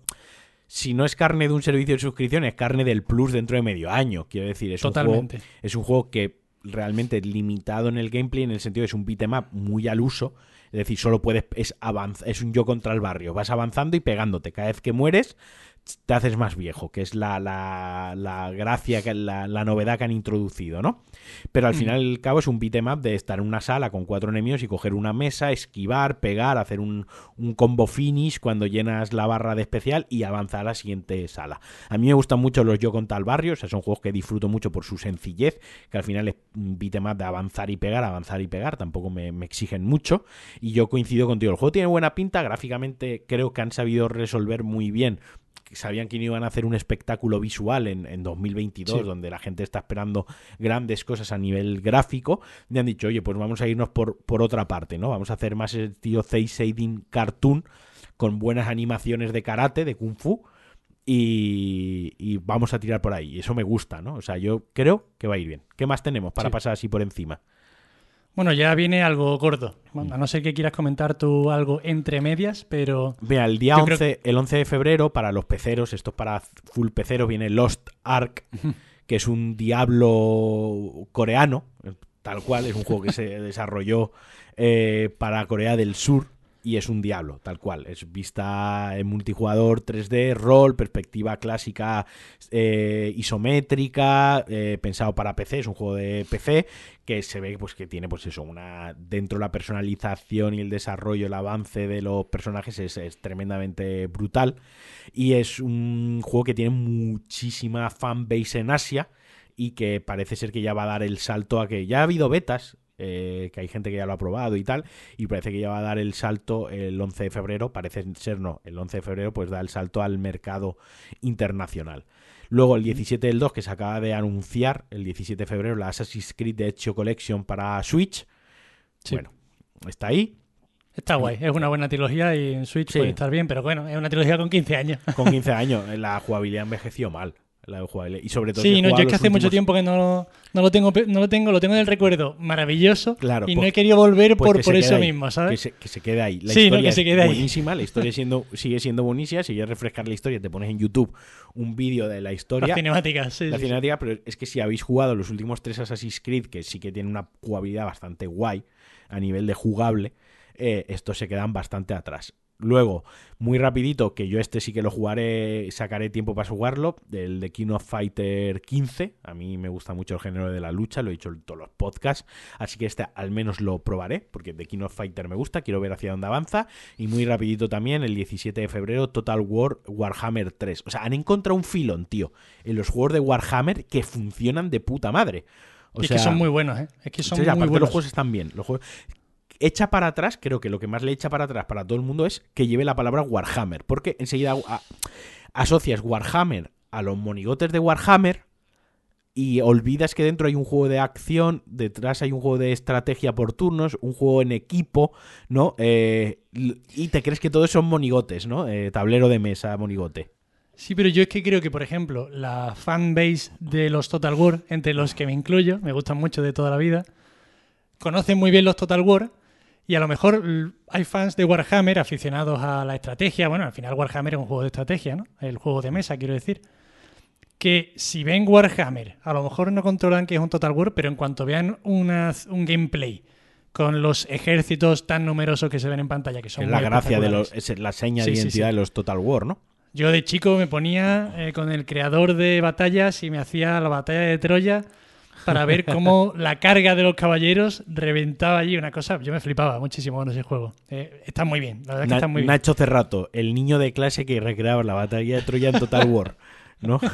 Si no es carne de un servicio de suscripción, es carne del plus dentro de medio año. Quiero decir, es un juego. Es un juego que realmente es limitado en el gameplay, en el sentido de que es un beat'em up muy al uso. Es decir, solo puedes. Es, avanz- es un yo contra el barrio. Vas avanzando y pegándote. Cada vez que mueres, te haces más viejo, que es la, la, la gracia, que la, la novedad que han introducido, ¿no? Pero al final y al cabo es un beat'em up de estar en una sala con cuatro enemigos y coger una mesa, esquivar, pegar, hacer un, un combo finish cuando llenas la barra de especial y avanzar a la siguiente sala. A mí me gustan mucho los Yo contra el barrio, o sea, son juegos que disfruto mucho por su sencillez, que al final es un beat'em up de avanzar y pegar, avanzar y pegar, tampoco me, me exigen mucho. Y yo coincido contigo, el juego tiene buena pinta, gráficamente creo que han sabido resolver muy bien sabían que no iban a hacer un espectáculo visual en, en 2022, Sí. donde la gente está esperando grandes cosas a nivel gráfico, y han dicho, oye, pues vamos a irnos por, por otra parte, ¿no? Vamos a hacer más estilo Cel Shading Cartoon, con buenas animaciones de karate, de kung fu, y, y vamos a tirar por ahí. Y eso me gusta, ¿no? O sea, yo creo que va a ir bien. ¿Qué más tenemos para Sí. pasar así por encima? Bueno, ya viene algo gordo. Bueno, a no ser que quieras comentar tú algo entre medias, pero Mira, el día Yo creo 11, el 11 de febrero, para los peceros, esto es para full peceros, viene Lost Ark, que es un diablo coreano, tal cual, es un juego que se desarrolló eh, para Corea del Sur y es un diablo, tal cual. Es vista en multijugador 3D, rol, perspectiva clásica eh, isométrica, eh, pensado para PC, es un juego de PC que se ve pues que tiene pues eso, una dentro de la personalización y el desarrollo, el avance de los personajes es, es tremendamente brutal y es un juego que tiene muchísima fanbase en Asia y que parece ser que ya va a dar el salto a que ya ha habido betas eh, que hay gente que ya lo ha probado y tal, y parece que ya va a dar el salto el 11 de febrero, parece ser no, el 11 de febrero pues da el salto al mercado internacional. Luego el 17 del 2 que se acaba de anunciar, el 17 de febrero, la Assassin's Creed Ezio Collection para Switch. Sí. Bueno, está ahí. Está guay, es una buena trilogía y en Switch Sí. puede estar bien, pero bueno, es una trilogía con 15 años. Con 15 años, la jugabilidad envejeció mal. La de jugabilidad. Y sobre todo. Sí, no, yo es que hace mucho tiempo que no, no lo tengo, no lo tengo, lo tengo del recuerdo maravilloso Claro, y pues- no he querido volver Pues por, que por eso ahí, mismo, Que ¿sabes? se, que se quede ahí. La Sí, no, historia que se es quede ahí. buenísima, la historia siendo, sigue siendo buenísima. Si quieres refrescar la historia, te pones en YouTube un vídeo de la historia. Las cinemáticas, sí, la sí, sí. cinemática, pero es que si habéis jugado los últimos tres Assassin's Creed, que sí que tienen una jugabilidad bastante guay a nivel de jugable, eh, estos se quedan bastante atrás. Luego, muy rapidito, que yo este sí que lo jugaré, sacaré tiempo para jugarlo, del de King of Fighter 15. A mí me gusta mucho el género de la lucha, lo he dicho en todos los podcasts, así que este al menos lo probaré, porque de King of Fighter me gusta, quiero ver hacia dónde avanza. Y muy rapidito también, el 17 de febrero, Total War Warhammer 3. O sea, han encontrado un filón, tío, en los juegos de Warhammer que funcionan de puta madre. O Y es sea, que son muy buenos, ¿eh? Es que son muy aparte buenos. los juegos están bien. Los juegos... Echa para atrás, creo que lo que más le echa para atrás para todo el mundo es que lleve la palabra Warhammer. Porque enseguida asocias Warhammer a los monigotes de Warhammer y olvidas que dentro hay un juego de acción, detrás hay un juego de estrategia por turnos, un juego en equipo, ¿no? Eh, y te crees que todos son monigotes, ¿no? Eh, tablero de mesa, monigote. Sí, pero yo es que creo que, por ejemplo, la fanbase de los Total War, entre los que me incluyo, me gustan mucho de toda la vida, conocen muy bien los Total War y a lo mejor hay fans de Warhammer aficionados a la estrategia. Bueno, al final Warhammer es un juego de estrategia, ¿no? El juego de mesa, quiero decir. Que si ven Warhammer, a lo mejor no controlan que es un Total War, pero en cuanto vean una- un gameplay con los ejércitos tan numerosos que se ven en pantalla, que son es la gracia de los, es la seña de sí, identidad sí. de los Total War, ¿no? Yo de chico me ponía eh, con el creador de batallas y me hacía la batalla de Troya para ver cómo la carga de los caballeros reventaba allí una cosa. Yo me flipaba muchísimo con ese juego. Eh, está muy bien, la verdad es que está muy bien. Nacho Cerrato, el niño de clase que recreaba la batalla de Troya en Total War, ¿no?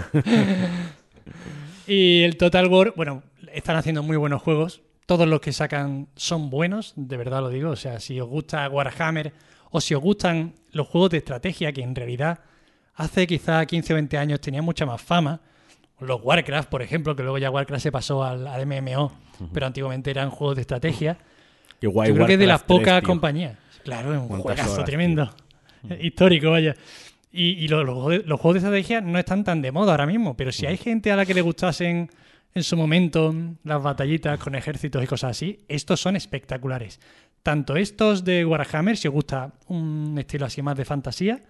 Y el Total War, bueno, están haciendo muy buenos juegos. Todos los que sacan son buenos, de verdad lo digo. O sea, si os gusta Warhammer o si os gustan los juegos de estrategia, que en realidad hace quizá 15 o 20 años tenían mucha más fama. Los Warcraft, por ejemplo, que luego ya Warcraft se pasó al, al MMO, pero antiguamente eran juegos de estrategia. Qué guay, Yo creo que es de las Warcraft 3, pocas compañías. Claro, es un ¿Cuántas juegazo horas, tremendo. Histórico, vaya. Y, y los, los juegos de- los juegos de estrategia no están tan de moda ahora mismo, pero si hay gente a la que le gustasen en su momento las batallitas con ejércitos y cosas así, estos son espectaculares. Tanto estos de Warhammer, si os gusta un estilo así más de fantasía,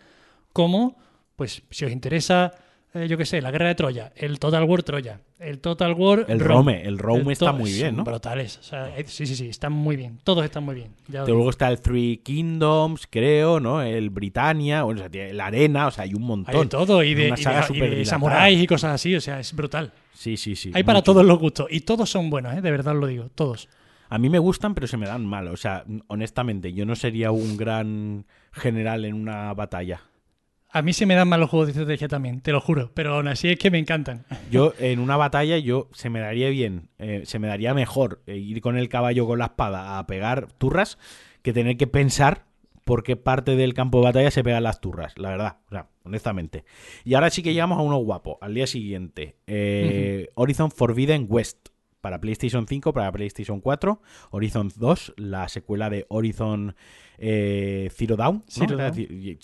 como, pues, si os interesa, eh, yo qué sé, la guerra de Troya, el Total War Troya, el Total War El Rome. Rome, el Rome El está muy bien, ¿no? Brutales. O sea, eh, sí, sí, sí, están muy bien. Todos están muy bien. Ya. Luego está el Three Kingdoms, creo, ¿no? El Britannia, bueno, o sea, la Arena, o sea, hay un montón. Hay de todo, y de, y de- y de samuráis y cosas así, o sea, es brutal. Sí, sí, sí. Hay para mucho. todos los gustos, y todos son buenos, ¿eh? de verdad os lo digo, todos. A mí me gustan, pero se me dan mal. O sea, honestamente, yo no sería un gran general en una batalla. A mí se me dan mal los juegos de estrategia también, te lo juro, pero aún así es que me encantan. Yo en una batalla yo se me daría bien, eh, se me daría mejor eh, ir con el caballo con la espada a pegar turras que tener que pensar por qué parte del campo de batalla se pegan las turras, la verdad, o sea, honestamente. Y ahora sí que llegamos a uno guapo, al día siguiente, eh, Horizon Forbidden West para PlayStation 5, para PlayStation 4, Horizon 2, la secuela de Horizon eh, Zero Dawn. ¿no? Zero Dawn.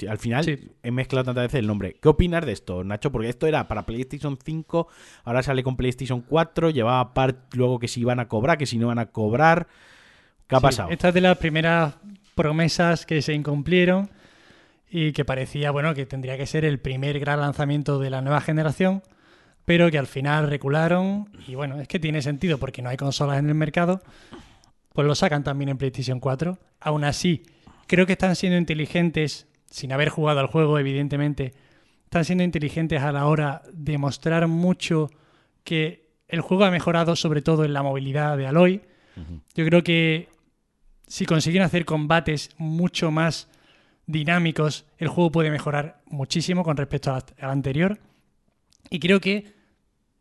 Al final Sí. he mezclado tantas veces el nombre. ¿Qué opinas de esto, Nacho? Porque esto era para PlayStation 5, ahora sale con PlayStation 4, llevaba part luego que si iban a cobrar, que si no iban a cobrar. ¿Qué ha Sí, pasado? Esta es de las primeras promesas que se incumplieron y que parecía, bueno, que tendría que ser el primer gran lanzamiento de la nueva generación, pero que al final recularon y bueno, es que tiene sentido porque no hay consolas en el mercado, pues lo sacan también en PlayStation 4. Aún así, creo que están siendo inteligentes, sin haber jugado al juego, evidentemente, están siendo inteligentes a la hora de mostrar mucho que el juego ha mejorado, sobre todo en la movilidad de Aloy. Yo creo que si consiguen hacer combates mucho más dinámicos, el juego puede mejorar muchísimo con respecto al anterior. Y creo que,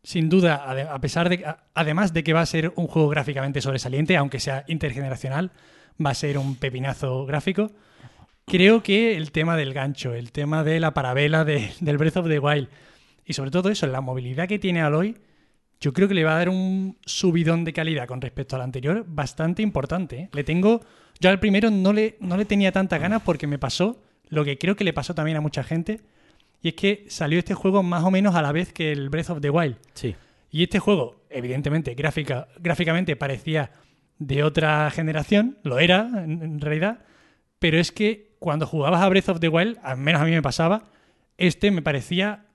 sin duda, a pesar de, además de que va a ser un juego gráficamente sobresaliente, aunque sea intergeneracional, va a ser un pepinazo gráfico. Creo que el tema del gancho, el tema de la parabela de- del Breath of the Wild y sobre todo eso, la movilidad que tiene Aloy, yo creo que le va a dar un subidón de calidad con respecto al anterior bastante importante. ¿eh? Le tengo. Yo al primero no le, no le tenía tantas ganas porque me pasó lo que creo que le pasó también a mucha gente. Y es que salió este juego más o menos a la vez que el Breath of the Wild. Sí. Y este juego, evidentemente, gráfica, gráficamente parecía de otra generación, lo era en, realidad, pero es que cuando jugabas a Breath of the Wild, al menos a mí me pasaba, este me parecía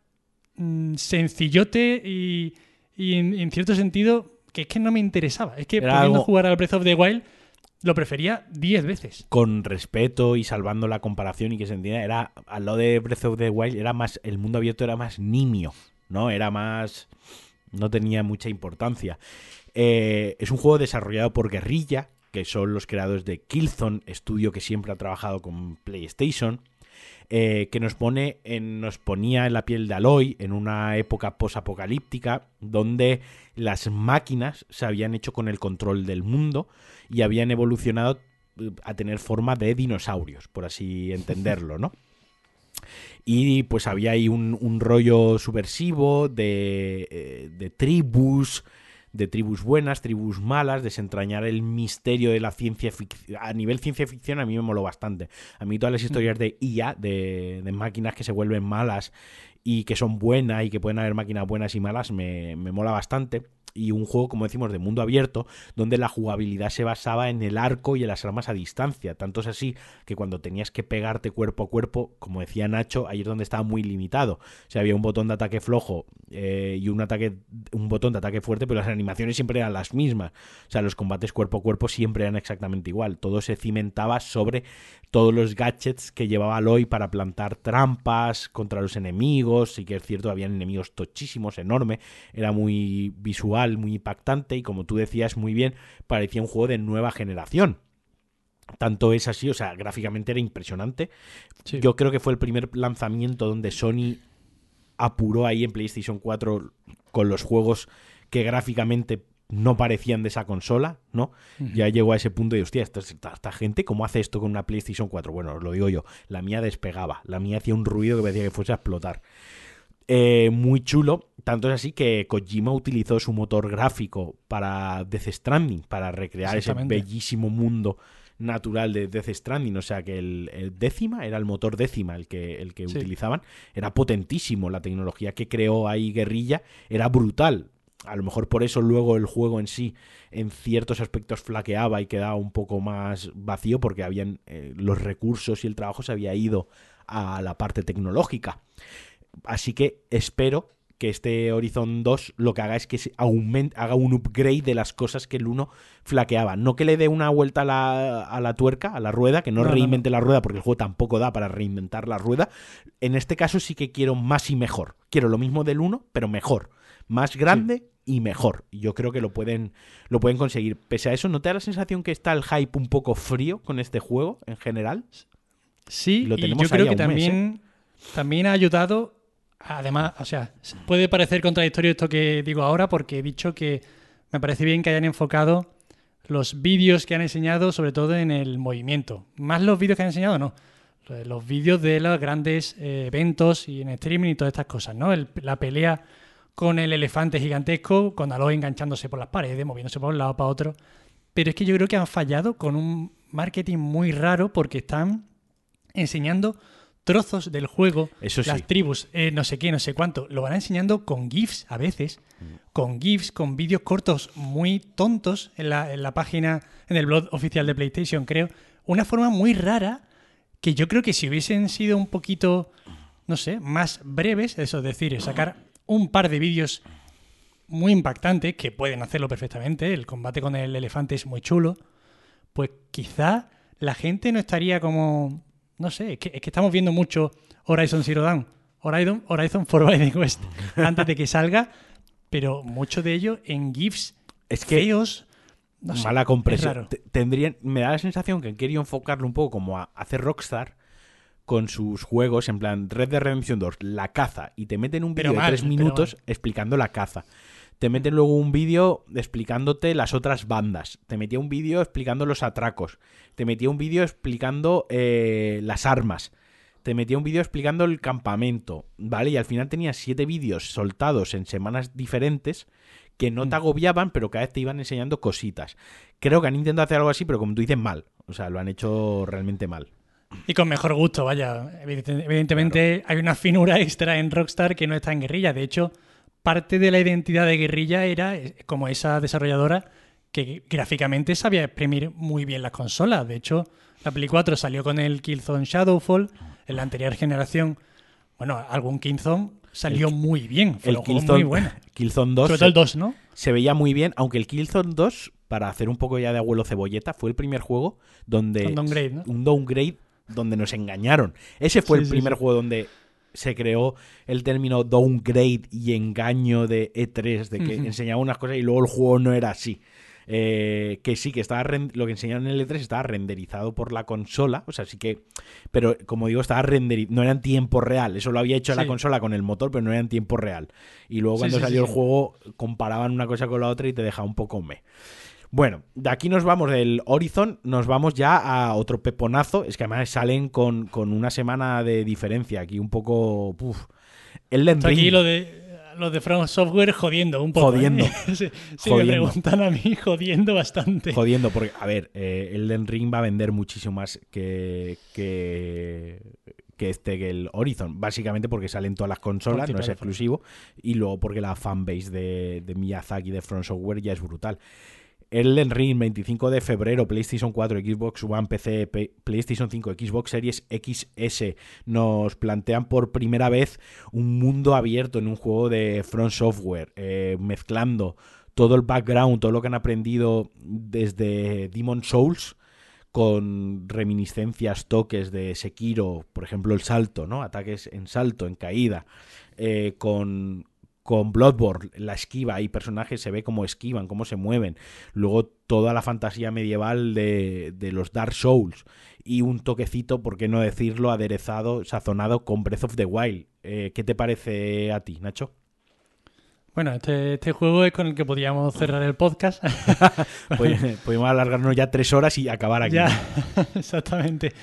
mm, sencillote y, y en, en cierto sentido que es que no me interesaba. Es que Era pudiendo algo- jugar al Breath of the Wild lo prefería 10 veces. Con respeto y salvando la comparación y que se entienda, era al lado de Breath of the Wild, era más, el mundo abierto era más nimio, ¿no? Era más. no tenía mucha importancia. Eh, es un juego desarrollado por Guerrilla, que son los creadores de Killzone, estudio que siempre ha trabajado con PlayStation. Eh, que nos pone nos ponía en la piel de Aloy en una época posapocalíptica donde las máquinas se habían hecho con el control del mundo y habían evolucionado eh, a tener forma de dinosaurios, por así entenderlo, ¿no? Y pues había ahí un, un rollo subversivo de, eh, de tribus, de tribus buenas, tribus malas, desentrañar el misterio de la ciencia ficción. A nivel ciencia ficción a mí me moló bastante. A mí todas las historias de IA, de, de máquinas que se vuelven malas y que son buenas y que pueden haber máquinas buenas y malas, me, me mola bastante. Y un juego, como decimos, de mundo abierto, donde la jugabilidad se basaba en el arco y en las armas a distancia. Tanto es así que cuando tenías que pegarte cuerpo a cuerpo, como decía Nacho, ahí es donde estaba muy limitado. O sea, había un botón de ataque flojo eh, y un ataque, un botón de ataque fuerte, pero las animaciones siempre eran las mismas. O sea, los combates cuerpo a cuerpo siempre eran exactamente igual. Todo se cimentaba sobre todos los gadgets que llevaba Aloy para plantar trampas contra los enemigos. Sí que es cierto, habían enemigos tochísimos, enorme. Era muy visual, muy impactante y como tú decías muy bien, parecía un juego de nueva generación. Tanto es así, o sea, gráficamente era impresionante. Sí. Yo creo que fue el primer lanzamiento donde Sony apuró ahí en PlayStation 4 con los juegos que gráficamente no parecían de esa consola, ¿no? Ya llegó a ese punto y, hostia, esta, esta- esta gente, ¿cómo hace esto con una PlayStation 4? Bueno, os lo digo yo, la mía despegaba, la mía hacía un ruido que parecía que fuese a explotar. Eh, muy chulo, tanto es así que Kojima utilizó su motor gráfico para Death Stranding, para recrear ese bellísimo mundo natural de Death Stranding, o sea que el, el décima era el motor décima el que, el que Sí. utilizaban, era potentísimo, la tecnología que creó ahí Guerrilla era brutal. A lo mejor por eso luego el juego en sí en ciertos aspectos flaqueaba y quedaba un poco más vacío porque habían eh, los recursos y el trabajo se había ido a la parte tecnológica. Así que espero que este Horizon 2 lo que haga es que se aumente, haga un upgrade de las cosas que el 1 flaqueaba. No que le dé una vuelta a la, a la tuerca, a la rueda, que no, No, no, no. reinvente la rueda porque el juego tampoco da para reinventar la rueda. En este caso sí que quiero más y mejor. Quiero lo mismo del 1, pero mejor. Más grande y mejor. Yo creo que lo pueden, lo pueden conseguir. Pese a eso, ¿no te da la sensación que está el hype un poco frío con este juego en general? Sí, Lo y tenemos yo creo que un mes, ¿eh? también, también ha ayudado, además, o sea, puede parecer contradictorio esto que digo ahora porque he dicho que me parece bien que hayan enfocado los vídeos que han enseñado sobre todo en el movimiento. Más los vídeos que han enseñado, no. Los vídeos de los grandes eh, eventos y en streaming y todas estas cosas, ¿no? El- la pelea con el elefante gigantesco, con Aloy enganchándose por las paredes, moviéndose por un lado para otro. Pero es que yo creo que han fallado con un marketing muy raro porque están enseñando trozos del juego, Eso sí. las tribus, eh, no sé qué, no sé cuánto. Lo van enseñando con GIFs a veces, con GIFs, con vídeos cortos muy tontos en la, en la página, en el blog oficial de PlayStation, creo. Una forma muy rara que yo creo que si hubiesen sido un poquito, no sé, más breves, eso es decir, sacar un par de vídeos muy impactantes, que pueden hacerlo perfectamente, el combate con el elefante es muy chulo, pues quizá la gente no estaría como, no sé, es que, es que estamos viendo mucho Horizon Zero Dawn, Horizon, Horizon Forbidden West, antes de que salga, pero mucho de ello en GIFs Es que feos, no mala es compresión. Tendrían, me da la sensación que han querido enfocarlo un poco como a hacer Rockstar con sus juegos, en plan Red Dead Redemption 2, la caza, y te meten un vídeo de tres minutos explicando la caza. Te meten luego un vídeo explicándote las otras bandas. Te metía un vídeo explicando los atracos. Te metía un vídeo explicando eh, las armas. Te metía un vídeo explicando el campamento. ¿Vale? Y al final tenías siete vídeos soltados en semanas diferentes que no te agobiaban, pero cada vez te iban enseñando cositas. Creo que han intentado hacer algo así, pero como tú dices, mal. O sea, lo han hecho realmente mal. Y con mejor gusto, vaya. Evidentemente hay una finura extra en Rockstar que no está en guerrilla. De hecho, parte de la identidad de guerrilla era eh, como esa desarrolladora que gráficamente sabía exprimir muy bien las consolas. De hecho, la Play 4 salió con el Killzone Shadowfall. En la anterior generación, bueno, algún Killzone salió muy bien. Fue el un juego Killzone, muy bueno. Killzone 2 Sobre todo el 2, ¿no? se veía muy bien, aunque el Killzone 2, para hacer un poco ya de abuelo cebolleta, fue el primer juego donde... Con downgrade, ¿no? Un downgrade donde nos engañaron. Ese fue Sí, el sí, primer sí. juego donde se creó el término downgrade y engaño de E3, de que Ujú. enseñaba unas cosas y luego el juego no era así. Eh, que sí, que estaba lo que enseñaron en el E3 estaba renderizado por la consola, o sea, sí que, pero como digo, estaba renderizado, no era en tiempo real, eso lo había hecho la consola con el motor, pero no era en tiempo real. Y luego cuando sí, salió el juego, comparaban una cosa con la otra y te dejaba un poco me. Bueno, de aquí nos vamos del Horizon, nos vamos ya a otro peponazo. Es que además salen con, con una semana de diferencia. Aquí un poco. Uf. Elden Esto aquí Ring. lo de los de From Software jodiendo un poco. ¿eh? Jodiendo. si si Jodiendo. me preguntan a mí, jodiendo bastante. Jodiendo, porque, a ver, eh, Elden Ring va a vender muchísimo más que, que, que este, que el Horizon. Básicamente porque salen todas las consolas, no es exclusivo. Y luego porque la fanbase de, de Miyazaki de Front Software ya es brutal. Elden Ring, 25 de febrero, PlayStation 4, Xbox One, PC, PlayStation 5, Xbox Series XS. Nos plantean por primera vez un mundo abierto en un juego de Front Software, eh, mezclando todo el background, todo lo que han aprendido desde Demon Souls con reminiscencias, toques de Sekiro, por ejemplo, el salto, ¿no? Ataques en salto, en caída, eh, con, con Bloodborne, la esquiva, y personajes se ve cómo esquivan, cómo se mueven. Luego toda la fantasía medieval de, de los Dark Souls y un toquecito, por qué no decirlo, aderezado, sazonado con Breath of the Wild. Eh, ¿Qué te parece a ti, Nacho? Bueno, este, este juego es con el que podíamos cerrar el podcast. Pod- Podemos alargarnos ya tres horas y acabar aquí. ya, exactamente.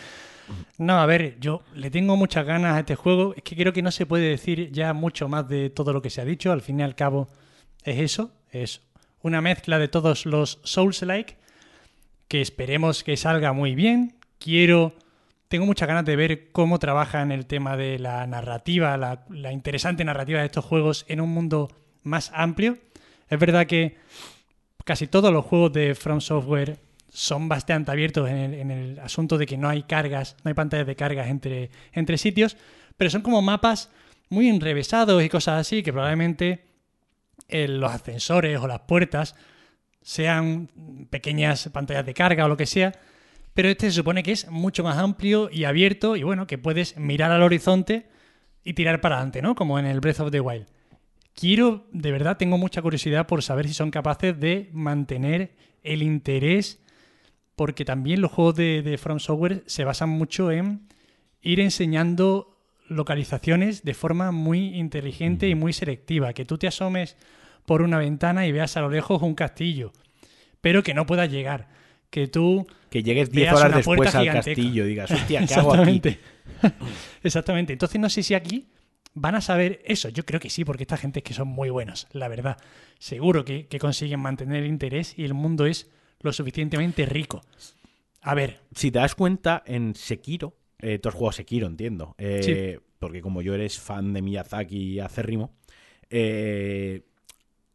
No, a ver, yo le tengo muchas ganas a este juego. Es que creo que no se puede decir ya mucho más de todo lo que se ha dicho. Al fin y al cabo, es eso. Es una mezcla de todos los Souls-like que esperemos que salga muy bien. Quiero. Tengo muchas ganas de ver cómo trabajan el tema de la narrativa, la, la interesante narrativa de estos juegos en un mundo más amplio. Es verdad que casi todos los juegos de From Software son bastante abiertos en el, asunto de que no hay cargas, no hay pantallas de cargas entre, entre sitios, pero son como mapas muy enrevesados y cosas así que probablemente eh, los ascensores o las puertas sean pequeñas pantallas de carga o lo que sea, pero este se supone que es mucho más amplio y abierto y bueno, que puedes mirar al horizonte y tirar para adelante, ¿no? Como en el Breath of the Wild. Quiero, de verdad, tengo mucha curiosidad por saber si son capaces de mantener el interés, porque también los juegos de, de From Software se basan mucho en ir enseñando localizaciones de forma muy inteligente y muy selectiva. Que tú te asomes por una ventana y veas a lo lejos un castillo, pero que no puedas llegar. Que tú Que llegues 10 Veas horas después al castillo y digas, hostia, ¿qué hago aquí? Exactamente. Exactamente. Entonces no sé si aquí van a saber eso. Yo creo que sí, porque esta gente es que son muy buenos, la verdad. Seguro que, que consiguen mantener el interés y el mundo es lo suficientemente rico. A ver, Si te das cuenta, en Sekiro, eh, tú has jugado Sekiro, entiendo, eh, porque como yo eres fan de Miyazaki acérrimo, eh,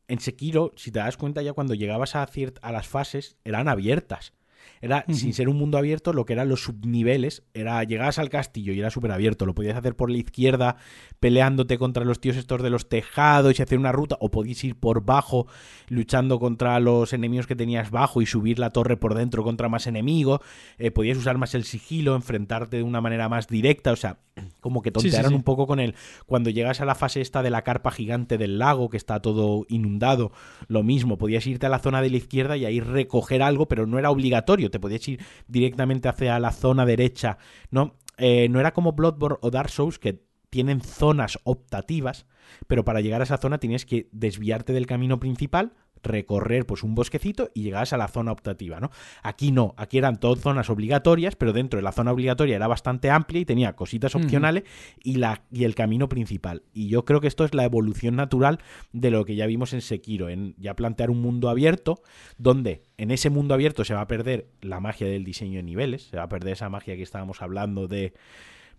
en Sekiro, si te das cuenta ya cuando llegabas a, a las fases, eran abiertas. Era, sin ser un mundo abierto, lo que eran los subniveles, era llegabas al castillo y era súper abierto. Lo podías hacer por la izquierda, peleándote contra los tíos estos de los tejados y hacer una ruta, o podías ir por bajo, luchando contra los enemigos que tenías bajo y subir la torre por dentro contra más enemigos. Eh, podías usar más el sigilo, enfrentarte de una manera más directa. O sea, como que Sí, sí, tontearon sí. un poco con el. Cuando llegas a la fase esta de la carpa gigante del lago, que está todo inundado, lo mismo. Podías irte a la zona de la izquierda y ahí recoger algo, pero no era obligatorio. Te podías ir directamente hacia la zona derecha. No, Eh, no era como Bloodborne o Dark Souls que tienen zonas optativas, pero para llegar a esa zona tienes que desviarte del camino principal, recorrer pues un bosquecito y llegabas a la zona optativa, ¿no? Aquí no, aquí eran todas zonas obligatorias, pero dentro de la zona obligatoria era bastante amplia y tenía cositas opcionales y, la, y el camino principal. Y yo creo que esto es la evolución natural de lo que ya vimos en Sekiro, en ya plantear un mundo abierto donde en ese mundo abierto se va a perder la magia del diseño de niveles, se va a perder esa magia que estábamos hablando de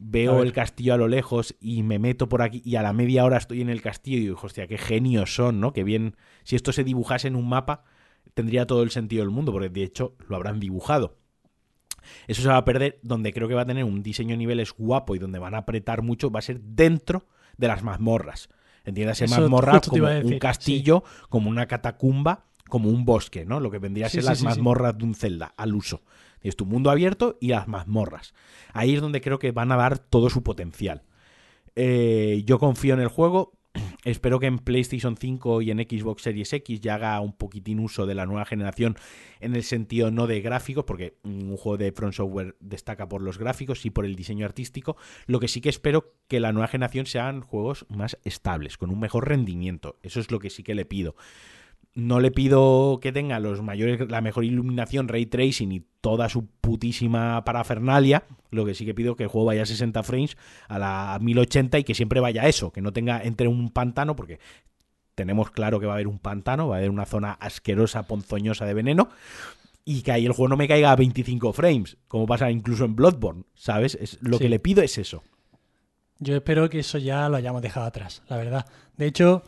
veo el castillo a lo lejos y me meto por aquí y a la media hora estoy en el castillo y digo, hostia, qué genios son, ¿no? Que bien, si esto se dibujase en un mapa, tendría todo el sentido del mundo, porque de hecho lo habrán dibujado. Eso se va a perder, donde creo que va a tener un diseño de niveles guapo y donde van a apretar mucho, va a ser dentro de las mazmorras. Entiéndase, mazmorras como un castillo, como una catacumba, como un bosque, ¿no? Lo que vendría a ser las mazmorras de un Zelda, al uso. Es tu mundo abierto y las mazmorras. Ahí es donde creo que van a dar todo su potencial. Eh, yo confío en el juego. Espero que en PlayStation 5 y en Xbox Series X ya haga un poquitín uso de la nueva generación en el sentido no de gráficos, porque un juego de Front Software destaca por los gráficos y por el diseño artístico. Lo que sí que espero que la nueva generación sean juegos más estables, con un mejor rendimiento. Eso es lo que sí que le pido no le pido que tenga los mayores, la mejor iluminación, ray tracing y toda su putísima parafernalia. Lo que sí que pido que el juego vaya a 60 frames a la 1080 y que siempre vaya eso, que no tenga entre un pantano, porque tenemos claro que va a haber un pantano, va a haber una zona asquerosa, ponzoñosa de veneno. Y que ahí el juego no me caiga a 25 frames, como pasa incluso en Bloodborne, ¿sabes? Es, lo que le pido es eso. Yo espero que eso ya lo hayamos dejado atrás, la verdad. De hecho,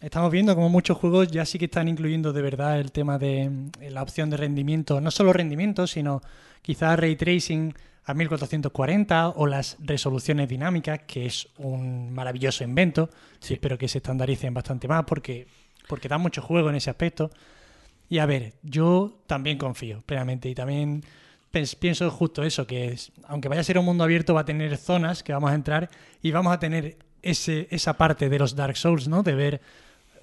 Estamos viendo como muchos juegos ya sí que están incluyendo de verdad el tema de eh, la opción de rendimiento, no solo rendimiento, sino quizás ray tracing a 1440 o las resoluciones dinámicas, que es un maravilloso invento. Sí. Espero que se estandaricen bastante más porque, porque da mucho juego en ese aspecto. Y a ver, yo también confío plenamente y también pienso justo eso, que es, aunque vaya a ser un mundo abierto, va a tener zonas que vamos a entrar y vamos a tener ese, esa parte de los Dark Souls, ¿no? De ver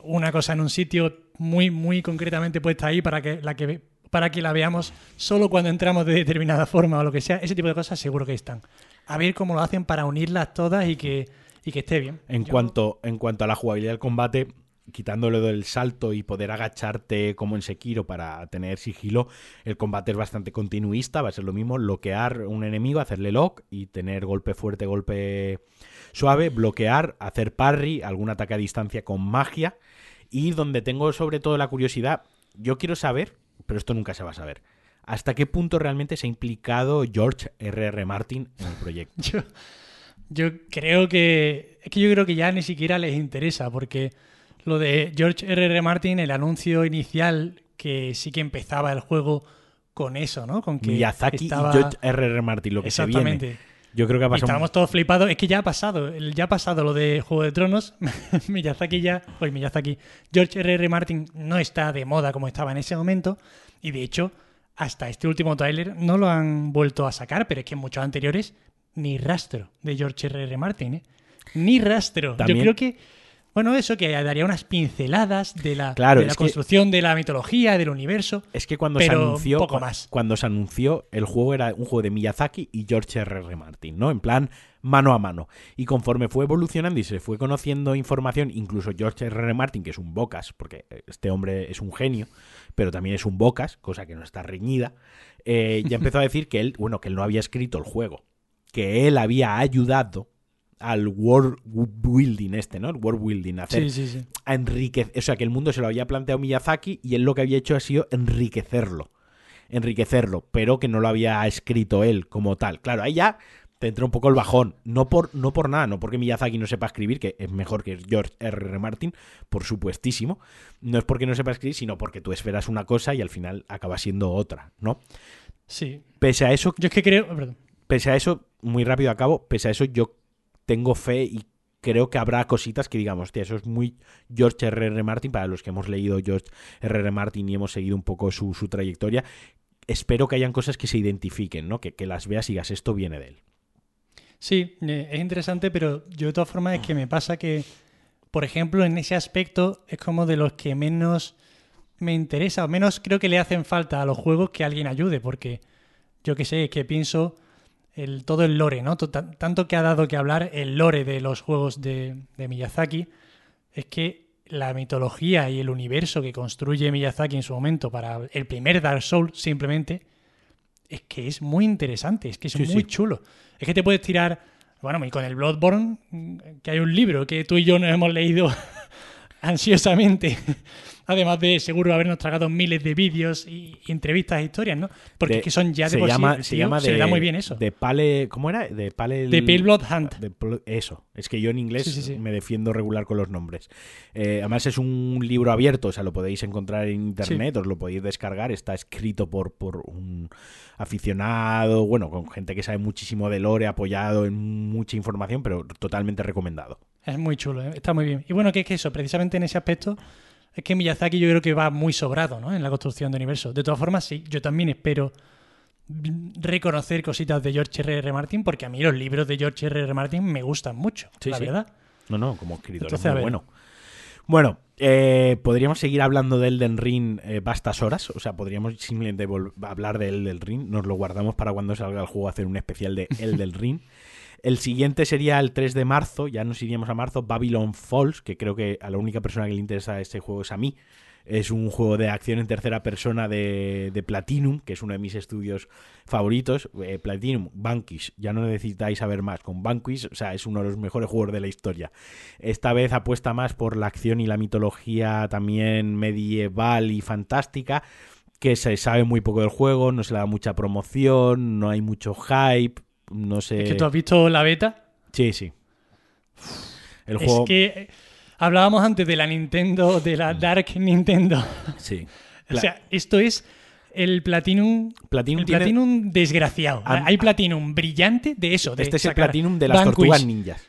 una cosa en un sitio muy, muy concretamente puesta ahí para que la que para que la veamos solo cuando entramos de determinada forma o lo que sea, ese tipo de cosas seguro que están. A ver cómo lo hacen para unirlas todas y que, y que esté bien. En, cuanto, en cuanto a la jugabilidad del combate, quitándole del salto y poder agacharte como en Sekiro para tener sigilo, el combate es bastante continuista, va a ser lo mismo, bloquear un enemigo, hacerle lock y tener golpe fuerte, golpe suave, bloquear, hacer parry, algún ataque a distancia con magia y donde tengo sobre todo la curiosidad, yo quiero saber, pero esto nunca se va a saber, hasta qué punto realmente se ha implicado George R.R. Martin en el proyecto. yo, yo creo que. Es que yo creo que ya ni siquiera les interesa, porque lo de George R.R. Martin, el anuncio inicial que sí que empezaba el juego con eso, ¿no? Con que Miyazaki y George R.R. Martin, lo que se viene. Yo creo que ha pasado. estábamos todos flipados. Es que ya ha pasado. Ya ha pasado lo de Juego de Tronos. Miyazaki ya. Oye, Miyazaki. George R.R. Martin no está de moda como estaba en ese momento. Y de hecho, hasta este último tráiler no lo han vuelto a sacar. Pero es que en muchos anteriores, ni rastro de George R.R. Martin. ¿eh? Ni rastro. Yo creo que bueno, eso que daría unas pinceladas de la, de la construcción de la mitología, del universo. Es que cuando se anunció. Poco más. Cuando se anunció, el juego era un juego de Miyazaki y George R. R. Martin, ¿no? En plan, mano a mano. Y conforme fue evolucionando y se fue conociendo información, incluso George R. R. Martin, que es un bocas, porque este hombre es un genio, pero también es un bocas, cosa que no está reñida, eh, ya empezó a decir que él, bueno, que él no había escrito el juego, que él había ayudado al world building este, ¿no? El world building, hacer sí, sí, sí. a enriquecer, o sea, que el mundo se lo había planteado Miyazaki y él lo que había hecho ha sido enriquecerlo, enriquecerlo, pero que no lo había escrito él como tal. Claro, ahí ya te entra un poco el bajón, no por no por nada, no porque Miyazaki no sepa escribir, que es mejor que George R. R. Martin, por supuestísimo, no es porque no sepa escribir, sino porque tú esperas una cosa y al final acaba siendo otra, ¿no? Sí. Pese a eso, yo es que creo, perdón. Pese a eso, muy rápido acabo, pese a eso yo tengo fe y creo que habrá cositas que digamos, tío, eso es muy George R.R. R. Martin, para los que hemos leído George R.R. R. Martin y hemos seguido un poco su, trayectoria, espero que hayan cosas que se identifiquen, ¿no? Que, que, las veas y digas, esto viene de él. Sí, eh, es interesante, pero yo de todas formas es que me pasa que, por ejemplo, en ese aspecto es como de los que menos me interesa, o menos creo que le hacen falta a los juegos que alguien ayude, porque yo que sé, es que pienso el, todo el lore, ¿no? Tanto que ha dado que hablar el lore de los juegos de, Miyazaki, es que la mitología y el universo que construye Miyazaki en su momento para el primer Dark Souls simplemente es que es muy interesante, es que es Sí, muy sí. chulo. Es que te puedes tirar, bueno, y con el Bloodborne, que hay un libro que tú y yo nos hemos leído ansiosamente, además de seguro habernos tragado miles de vídeos y, y entrevistas e historias, ¿no? Porque De- es que son ya de se por sí, llama, el se tío llama se le de, da muy bien eso. De Pale, ¿cómo era? De Pale. De Pale Blood Hunt. de eso. Es que yo en inglés Sí, sí, sí. me defiendo regular con los nombres. Eh, además es un libro abierto, o sea, lo podéis encontrar en internet, os lo podéis descargar. Está escrito por, por un aficionado, bueno, con gente que sabe muchísimo de lore, apoyado en mucha información, pero totalmente recomendado. Es muy chulo, ¿eh? está muy bien. Y bueno, que es que eso, precisamente en ese aspecto, es que Miyazaki yo creo que va muy sobrado ¿no? en la construcción de universo. De todas formas, sí, yo también espero reconocer cositas de George R.R. Martin, porque a mí los libros de George R.R. Martin me gustan mucho, Sí, la sí. verdad. No, no, como escritor Entonces, es muy bueno. Bueno, eh, podríamos seguir hablando de Elden Ring eh, vastas horas. O sea, podríamos simplemente hablar de Elden Ring. Nos lo guardamos para cuando salga el juego hacer un especial de Elden Ring. El siguiente sería el 3 de marzo, ya nos iríamos a marzo, Babylon Falls, que creo que a la única persona que le interesa este juego es a mí. Es un juego de acción en tercera persona de, Platinum, que es uno de mis estudios favoritos. Eh, Platinum, Vanquish, ya no necesitáis saber más. Con Vanquish, o sea, es uno de los mejores juegos de la historia. Esta vez apuesta más por la acción y la mitología también medieval y fantástica, que se sabe muy poco del juego, no se le da mucha promoción, no hay mucho hype, no sé... Es que tú has visto la beta. Sí, sí. El Es juego... que eh, hablábamos antes de la Nintendo, de la Dark Nintendo. Sí. o sea, esto es el Platinum, Platinum el tiene- Platinum desgraciado. Am- Hay Platinum brillante de eso. De Este es el Platinum de las Vanquish. tortugas ninjas.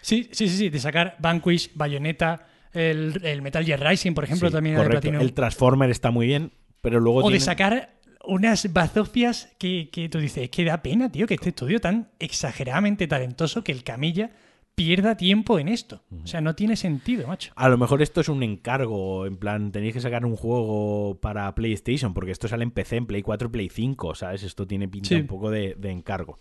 Sí, sí, sí, sí, de sacar Vanquish, Bayonetta, el, el Metal Gear Rising, por ejemplo, Sí, también era de correcto. Platinum. El Transformer está muy bien, pero luego O de sacar unas bazofias que, que tú dices, es que da pena, tío, que este estudio tan exageradamente talentoso que el Camilla pierda tiempo en esto. O sea, no tiene sentido, macho. A lo mejor esto es un encargo, en plan, tenéis que sacar un juego para PlayStation, porque esto sale en PC, en Play 4 y Play 5, ¿sabes? Esto tiene pinta Sí. un poco de, de encargo.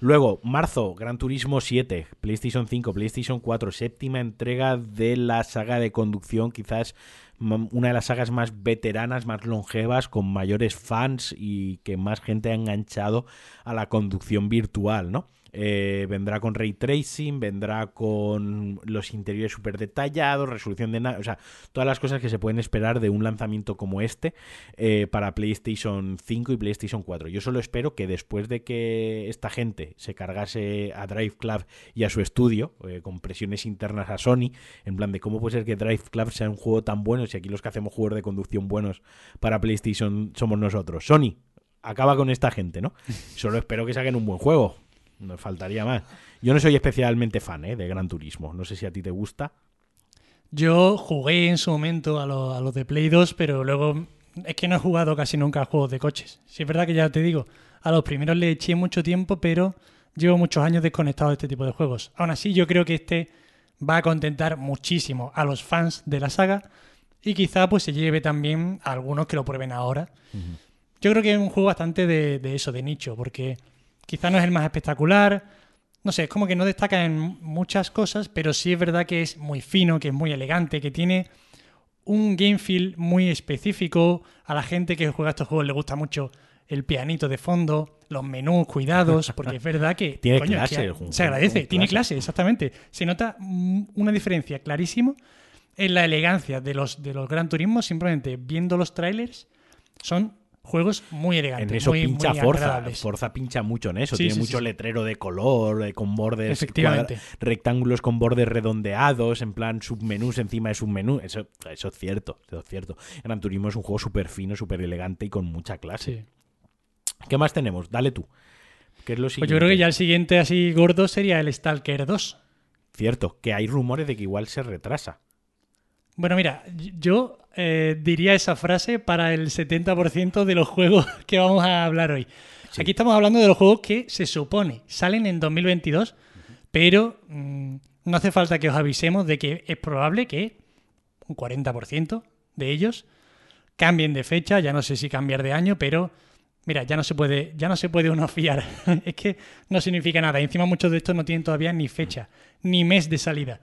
Luego, marzo, Gran Turismo 7, PlayStation 5, PlayStation 4, séptima entrega de la saga de conducción, quizás una de las sagas más veteranas, más longevas, con mayores fans y que más gente ha enganchado a la conducción virtual, ¿no? Eh, vendrá con ray tracing, vendrá con los interiores súper detallados, resolución de nada, o sea, todas las cosas que se pueden esperar de un lanzamiento como este eh, para PlayStation 5 y PlayStation 4. Yo solo espero que después de que esta gente se cargase a Drive Club y a su estudio, eh, con presiones internas a Sony, en plan de cómo puede ser que Drive Club sea un juego tan bueno si aquí los que hacemos juegos de conducción buenos para PlayStation somos nosotros. Sony, acaba con esta gente, ¿no? Solo espero que saquen un buen juego. No faltaría más. Yo no soy especialmente fan ¿eh? de Gran Turismo. No sé si a ti te gusta. Yo jugué en su momento a, lo- a los de Play 2, pero luego es que no he jugado casi nunca a juegos de coches. Sí, es verdad que ya te digo, a los primeros le eché mucho tiempo, pero llevo muchos años desconectado de este tipo de juegos. Aún así, yo creo que este va a contentar muchísimo a los fans de la saga y quizá pues se lleve también a algunos que lo prueben ahora. Yo creo que es un juego bastante de, de eso, de nicho, porque quizá no es el más espectacular. No sé, es como que no destaca en muchas cosas, pero sí es verdad que es muy fino, que es muy elegante, que tiene un game feel muy específico. A la gente que juega estos juegos le gusta mucho el pianito de fondo, los menús cuidados, porque es verdad que Tiene coño, clase que se agradece, tiene clase. clase, exactamente. Se nota mm, una diferencia clarísima en la elegancia de los, de los Gran Turismo, simplemente viendo los trailers, son juegos muy elegantes. En eso muy, pincha muy Forza. agradables. Forza pincha mucho en eso. Sí, Tiene sí, mucho sí. letrero de color, eh, con bordes, Efectivamente. cuadra- rectángulos con bordes redondeados, en plan submenús encima de submenú. Eso, eso es cierto, eso es cierto. Gran Turismo es un juego súper fino, súper elegante y con mucha clase. Sí. ¿Qué más tenemos? Dale tú. ¿Qué es lo Pues siguiente? yo creo que ya el siguiente así gordo sería el Stalker 2. Cierto, que hay rumores de que igual se retrasa. Bueno, mira, yo eh, diría esa frase para el 70% de los juegos que vamos a hablar hoy. Sí. Aquí estamos hablando de los juegos que se supone salen en 2022, pero mm, no hace falta que os avisemos de que es probable que un 40% de ellos cambien de fecha, ya no sé si cambiar de año, pero mira, ya no se puede, ya no se puede uno fiar. es que no significa nada. Y encima muchos de estos no tienen todavía ni fecha, ni mes de salida.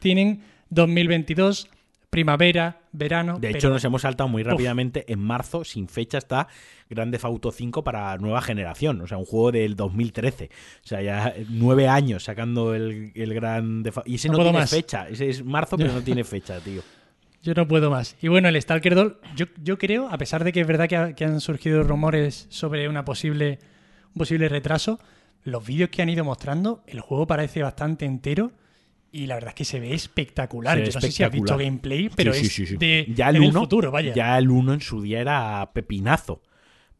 Tienen 2022 primavera, verano. De hecho, nos hemos saltado muy rápidamente. En marzo, sin fecha, está Grand Theft Auto 5 para nueva generación. O sea, un juego del 2013. O sea, ya nueve años sacando el, el Grand Theft Auto. Y ese No tiene más. fecha. Ese es marzo, pero no tiene fecha, tío. Yo no puedo más. Y bueno, el Stalker 2, yo, yo creo, a pesar de que es verdad que, ha- que han surgido rumores sobre una posible, un posible retraso, los vídeos que han ido mostrando, el juego parece bastante entero y la verdad es que se ve espectacular. Se ve yo no sé si has visto gameplay, pero Sí, es sí, sí. de ya el en el uno, futuro, vaya. Ya el 1 en su día era pepinazo.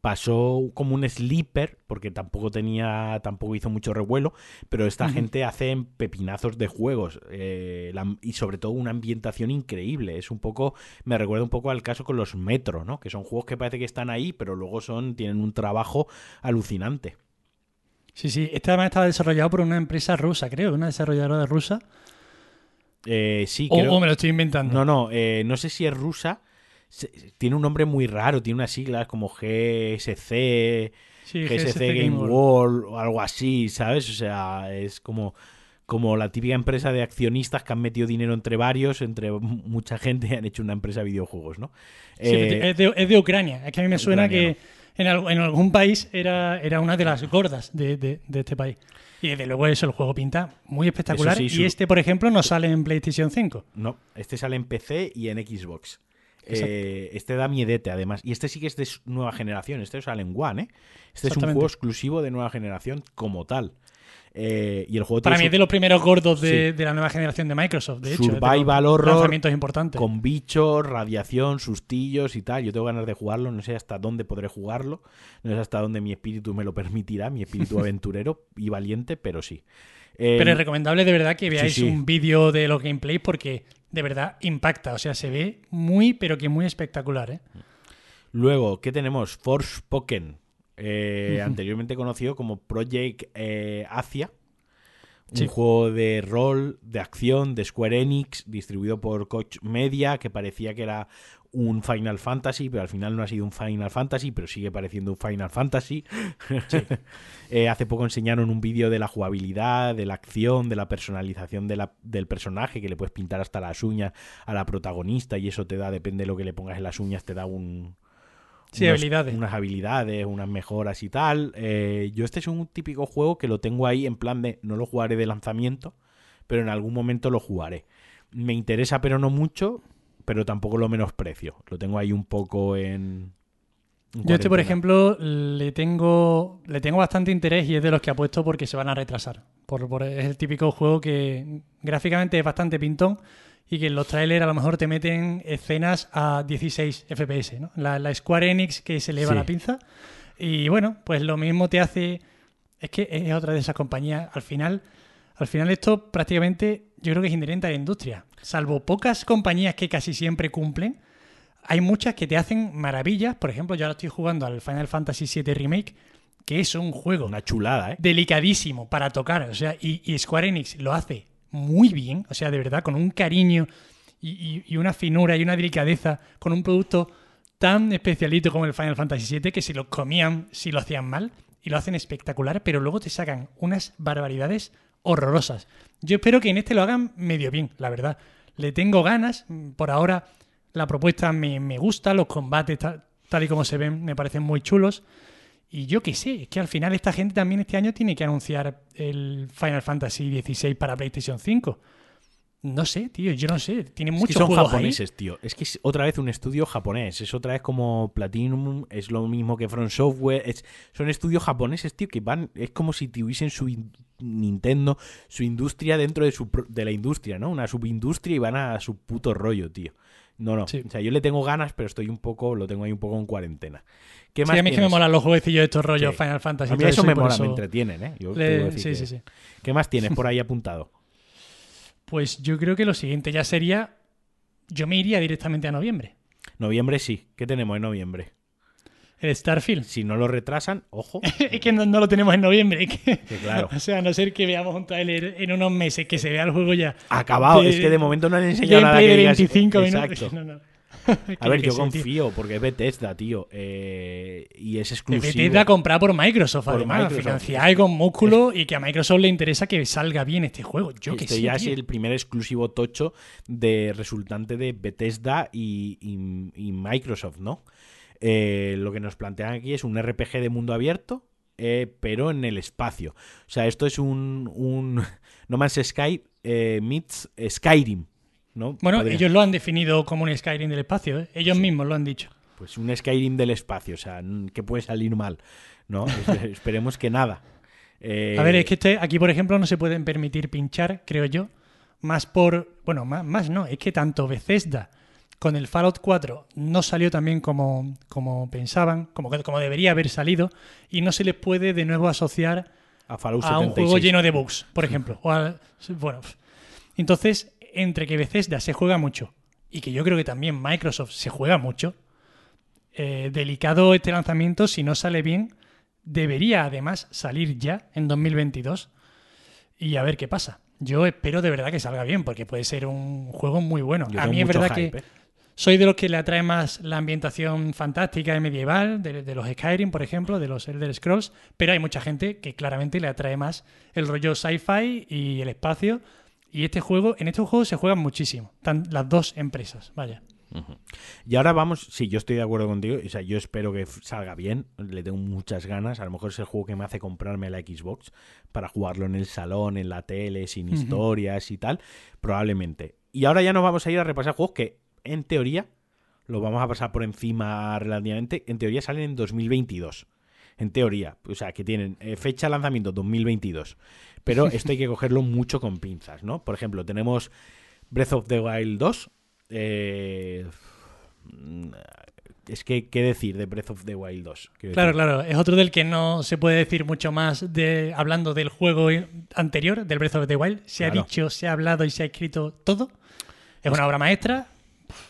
Pasó como un sleeper, porque tampoco tenía, tampoco hizo mucho revuelo, pero esta gente hace pepinazos de juegos eh, la- y sobre todo una ambientación increíble. Es un poco, me recuerda un poco al caso con los Metro, ¿no? Que son juegos que parece que están ahí, pero luego son, tienen un trabajo alucinante. Sí, sí. Este además estaba desarrollado por una empresa rusa, creo, una desarrolladora rusa. Eh, sí, O, creo- o me lo estoy inventando. No, no, eh, no sé si es rusa. Tiene un nombre muy raro, tiene unas siglas como GSC, sí, GSC Game World o algo así, ¿sabes? O sea, es como, como la típica empresa de accionistas que han metido dinero entre varios, entre mucha gente y han hecho una empresa de videojuegos, ¿no? Sí, Eh, es, de, es de Ucrania. Es que a mí me suena que en, al- en algún país era, era una de las gordas de, de- de este país. Y desde luego eso, el juego pinta muy espectacular. Eso sí, su- y este, por ejemplo, no sale en PlayStation 5. No, este sale en PC y en Xbox. Eh, este da miedete, además. Y este sí que es de nueva generación. Este sale en One, ¿eh? Este es un juego exclusivo de nueva generación como tal. Eh, y el juego Para mí es de los primeros gordos de, Sí. de la nueva generación de Microsoft, de hecho. de los Survival horror Lanzamientos importantes. con bichos, radiación, sustillos y tal. Yo tengo ganas de jugarlo, no sé hasta dónde podré jugarlo, no sé hasta dónde mi espíritu me lo permitirá, mi espíritu aventurero y valiente, pero sí. Eh, Pero es recomendable de verdad que veáis sí. un vídeo de los gameplays porque de verdad impacta. O sea, se ve muy, pero que muy espectacular, ¿eh? luego, ¿qué tenemos? Forspoken, eh, anteriormente conocido como Project eh, Asia. Un juego de rol, de acción, de Square Enix, distribuido por Koch Media, que parecía que era un Final Fantasy, pero al final no ha sido un Final Fantasy, pero sigue pareciendo un Final Fantasy. Eh, hace poco enseñaron un vídeo de la jugabilidad, de la acción, de la personalización de la- del personaje, que le puedes pintar hasta las uñas a la protagonista y eso te da, depende de lo que le pongas en las uñas, te da un... Sí, unos- habilidades. Unas habilidades, unas mejoras y tal. Eh, yo este es un típico juego que lo tengo ahí en plan de no lo jugaré de lanzamiento, pero en algún momento lo jugaré. Me interesa, pero no mucho, pero tampoco lo menosprecio. Lo tengo ahí un poco en... en Yo este, por ejemplo, le tengo, le tengo bastante interés y es de los que apuesto porque se van a retrasar. Por, por- es el típico juego que gráficamente es bastante pintón y que en los trailers a lo mejor te meten escenas a 16 FPS. ¿no? La, la Square Enix que se eleva Sí. la pinza. Y bueno, pues lo mismo te hace... Es que es otra de esas compañías. Al final, al final esto prácticamente yo creo que es inherente a la industria. Salvo pocas compañías que casi siempre cumplen, hay muchas que te hacen maravillas. Por ejemplo, yo ahora estoy jugando al Final Fantasy VII Remake, que es un juego Una chulada, ¿eh? delicadísimo para tocar. O sea, y, y Square Enix lo hace muy bien. O sea, de verdad, con un cariño y, y- una finura y una delicadeza, con un producto tan especialito como el Final Fantasy VII, que si lo comían, si lo hacían mal, y lo hacen espectacular, pero luego te sacan unas barbaridades horrorosas. Yo espero que en este lo hagan medio bien, la verdad. Le tengo ganas. Por ahora la propuesta me, me gusta, los combates tal y como se ven me parecen muy chulos. Y yo qué sé, es que al final esta gente también este año tiene que anunciar el Final Fantasy XVI para PlayStation 5. No sé, tío, yo no sé. Tienen Es muchos que son juegos ahí. japoneses, tío. Es que es otra vez un estudio japonés. Es otra vez como Platinum, es lo mismo que From Software. Es, son estudios japoneses, tío, que van. Es como si tuviesen su in- Nintendo, su industria dentro de, su, de la industria, ¿no? Una subindustria y van a su puto rollo, tío. No, no. Sí. O sea, yo le tengo ganas, pero estoy un poco, lo tengo ahí un poco en cuarentena. ¿Qué Sí, más a mí es que me molan los jueguecillos de estos rollos Sí. Final Fantasy. A mí eso me mola, eso me entretienen, ¿eh? Yo le- decir Sí, que- sí, sí. ¿Qué más tienes por ahí apuntado? Pues yo creo que lo siguiente ya sería. Yo me iría directamente a noviembre. Noviembre sí. ¿Qué tenemos en noviembre? El Starfield. Si no lo retrasan, ojo, es que no, no lo tenemos en noviembre. que- que claro. o sea, a no ser que veamos un trailer en unos meses que se vea el juego ya. Acabado, de- es que de momento no han enseñado nada que de digas- 25 minutos. Exacto. No, no. A ver, que yo tío. confío porque es Bethesda, tío. eh, y es exclusivo. Bethesda comprada por Microsoft, Por además, Microsoft. financiada y con músculo, y que a Microsoft le interesa que salga bien este juego. Yo que este sí, ya es el primer exclusivo tocho de resultante de Bethesda y, y- y Microsoft, ¿no? Eh, lo que nos plantean aquí es un RPG de mundo abierto, eh, pero en el espacio. O sea, esto es un, un No Man's Sky eh, meets Skyrim, ¿no? Bueno, Podría- ellos lo han definido como un Skyrim del espacio, ¿eh? ellos mismos lo han dicho. Pues un Skyrim del espacio, o sea, que puede salir mal, ¿no? Es- Esperemos que nada. A ver, es que este, aquí, por ejemplo, no se pueden permitir pinchar, creo yo, más por... Bueno, más, más no, es que tanto Bethesda con el Fallout 4 no salió también como, como pensaban, como, como debería haber salido, y no se les puede de nuevo asociar a Fallout a un 76. juego lleno de bugs, por ejemplo. O bueno, entonces, entre que Bethesda se juega mucho y que yo creo que también Microsoft se juega mucho, eh, delicado este lanzamiento, si no sale bien, debería además salir ya en 2022 y a ver qué pasa. Yo espero de verdad que salga bien, porque puede ser un juego muy bueno. Yo a mí es verdad hype, que ¿eh? Soy de los que le atrae más la ambientación fantástica y medieval, de, de los Skyrim, por ejemplo, de los Elder Scrolls, pero hay mucha gente que claramente le atrae más el rollo sci-fi y el espacio. Y este juego, en este juego se juegan muchísimo, tan, las dos empresas, vaya. Y ahora vamos, sí, yo estoy de acuerdo contigo, o sea, yo espero que salga bien, le tengo muchas ganas, a lo mejor es el juego que me hace comprarme la Xbox para jugarlo en el salón, en la tele, sin historias y tal, probablemente. Y ahora ya nos vamos a ir a repasar juegos que, en teoría, lo vamos a pasar por encima relativamente, en teoría salen en 2022. En teoría, o sea, que tienen eh, fecha de lanzamiento 2022. Pero esto hay que cogerlo mucho con pinzas, ¿no? Por ejemplo, tenemos Breath of the Wild 2. eh, es que, ¿qué decir de Breath of the Wild 2? Quiero Claro, decir, claro, es otro del que no se puede decir mucho más de hablando del juego anterior, del Breath of the Wild. Se ha dicho, se ha hablado y se ha escrito todo. Es una obra maestra.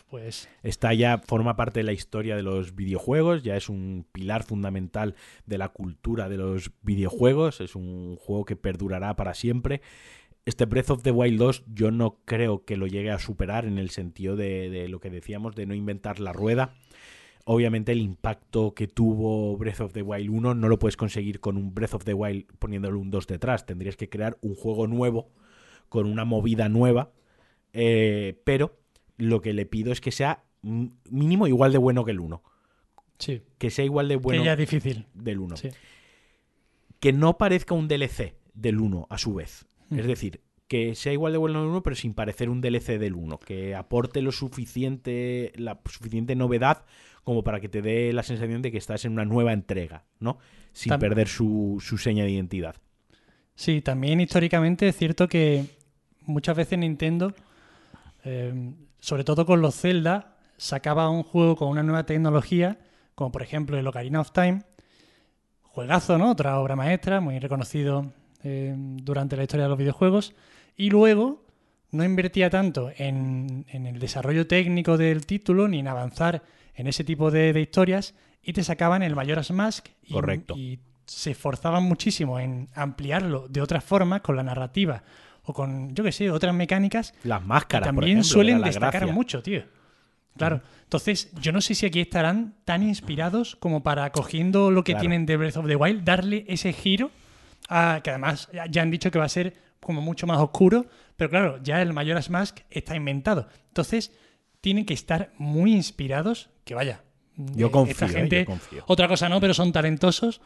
Pues Está ya, forma parte de la historia de los videojuegos, ya es un pilar fundamental de la cultura de los videojuegos, es un juego que perdurará para siempre. Este Breath of the Wild 2 yo no creo que lo llegue a superar en el sentido de, lo que decíamos, de no inventar la rueda. Obviamente el impacto que tuvo Breath of the Wild 1 no lo puedes conseguir con un Breath of the Wild poniéndole un 2 detrás. Tendrías que crear un juego nuevo, con una movida nueva, eh, pero lo que le pido es que sea mm, mínimo igual de bueno que el 1. sí, Que sea igual de bueno que ya es difícil. del 1. Sí. Que no parezca un DLC del 1 a su vez. Es Ujú. decir, que sea igual de bueno del 1, pero sin parecer un DLC del 1. Que aporte lo suficiente, la suficiente novedad como para que te dé la sensación de que estás en una nueva entrega, ¿no? Sin Tam- perder su, su seña de identidad. Sí, también históricamente es cierto que muchas veces Nintendo, eh, sobre todo con los Zelda, sacaba un juego con una nueva tecnología, como por ejemplo el Ocarina of Time. Juegazo, ¿no? Otra obra maestra, muy reconocido eh, durante la historia de los videojuegos. Y luego no invertía tanto en, en el desarrollo técnico del título ni en avanzar en ese tipo de, de historias y te sacaban el Majora's Mask y, Correcto. y se esforzaban muchísimo en ampliarlo de otras formas con la narrativa o con, yo qué sé, otras mecánicas Las que máscaras, por también ejemplo, suelen destacar gracia. mucho, tío. Claro. Entonces, yo no sé si aquí estarán tan inspirados como para cogiendo lo que Claro. tienen de Breath of the Wild, darle ese giro, a, que además ya- ya han dicho que va a ser como mucho más oscuro, pero claro, ya el Majora's Mask está inventado. Entonces, tienen que estar muy inspirados, que vaya. Yo eh, confío, esta eh, gente, yo confío. otra cosa no, pero son talentosos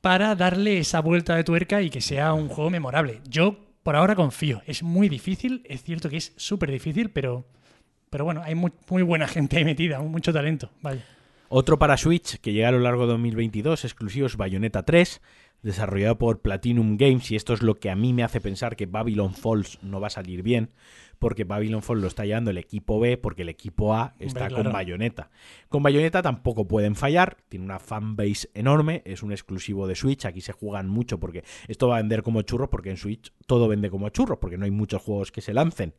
para darle esa vuelta de tuerca y que sea un juego memorable. Yo por ahora confío. Es muy difícil, es cierto que es súper difícil, pero, pero bueno, hay muy, muy buena gente ahí metida, mucho talento. Vale. Otro para Switch que llega a lo largo de 2022, exclusivos Bayonetta 3, desarrollado por Platinum Games, y esto es lo que a mí me hace pensar que Babylon Falls no va a salir bien, porque Babylon Falls lo está llevando el equipo B, porque el equipo A está con. Bayonetta. Con Bayonetta tampoco pueden fallar, tiene una fanbase enorme, es un exclusivo de Switch, aquí se juegan mucho porque esto va a vender como churros, porque en Switch todo vende como churros, porque no hay muchos juegos que se lancen,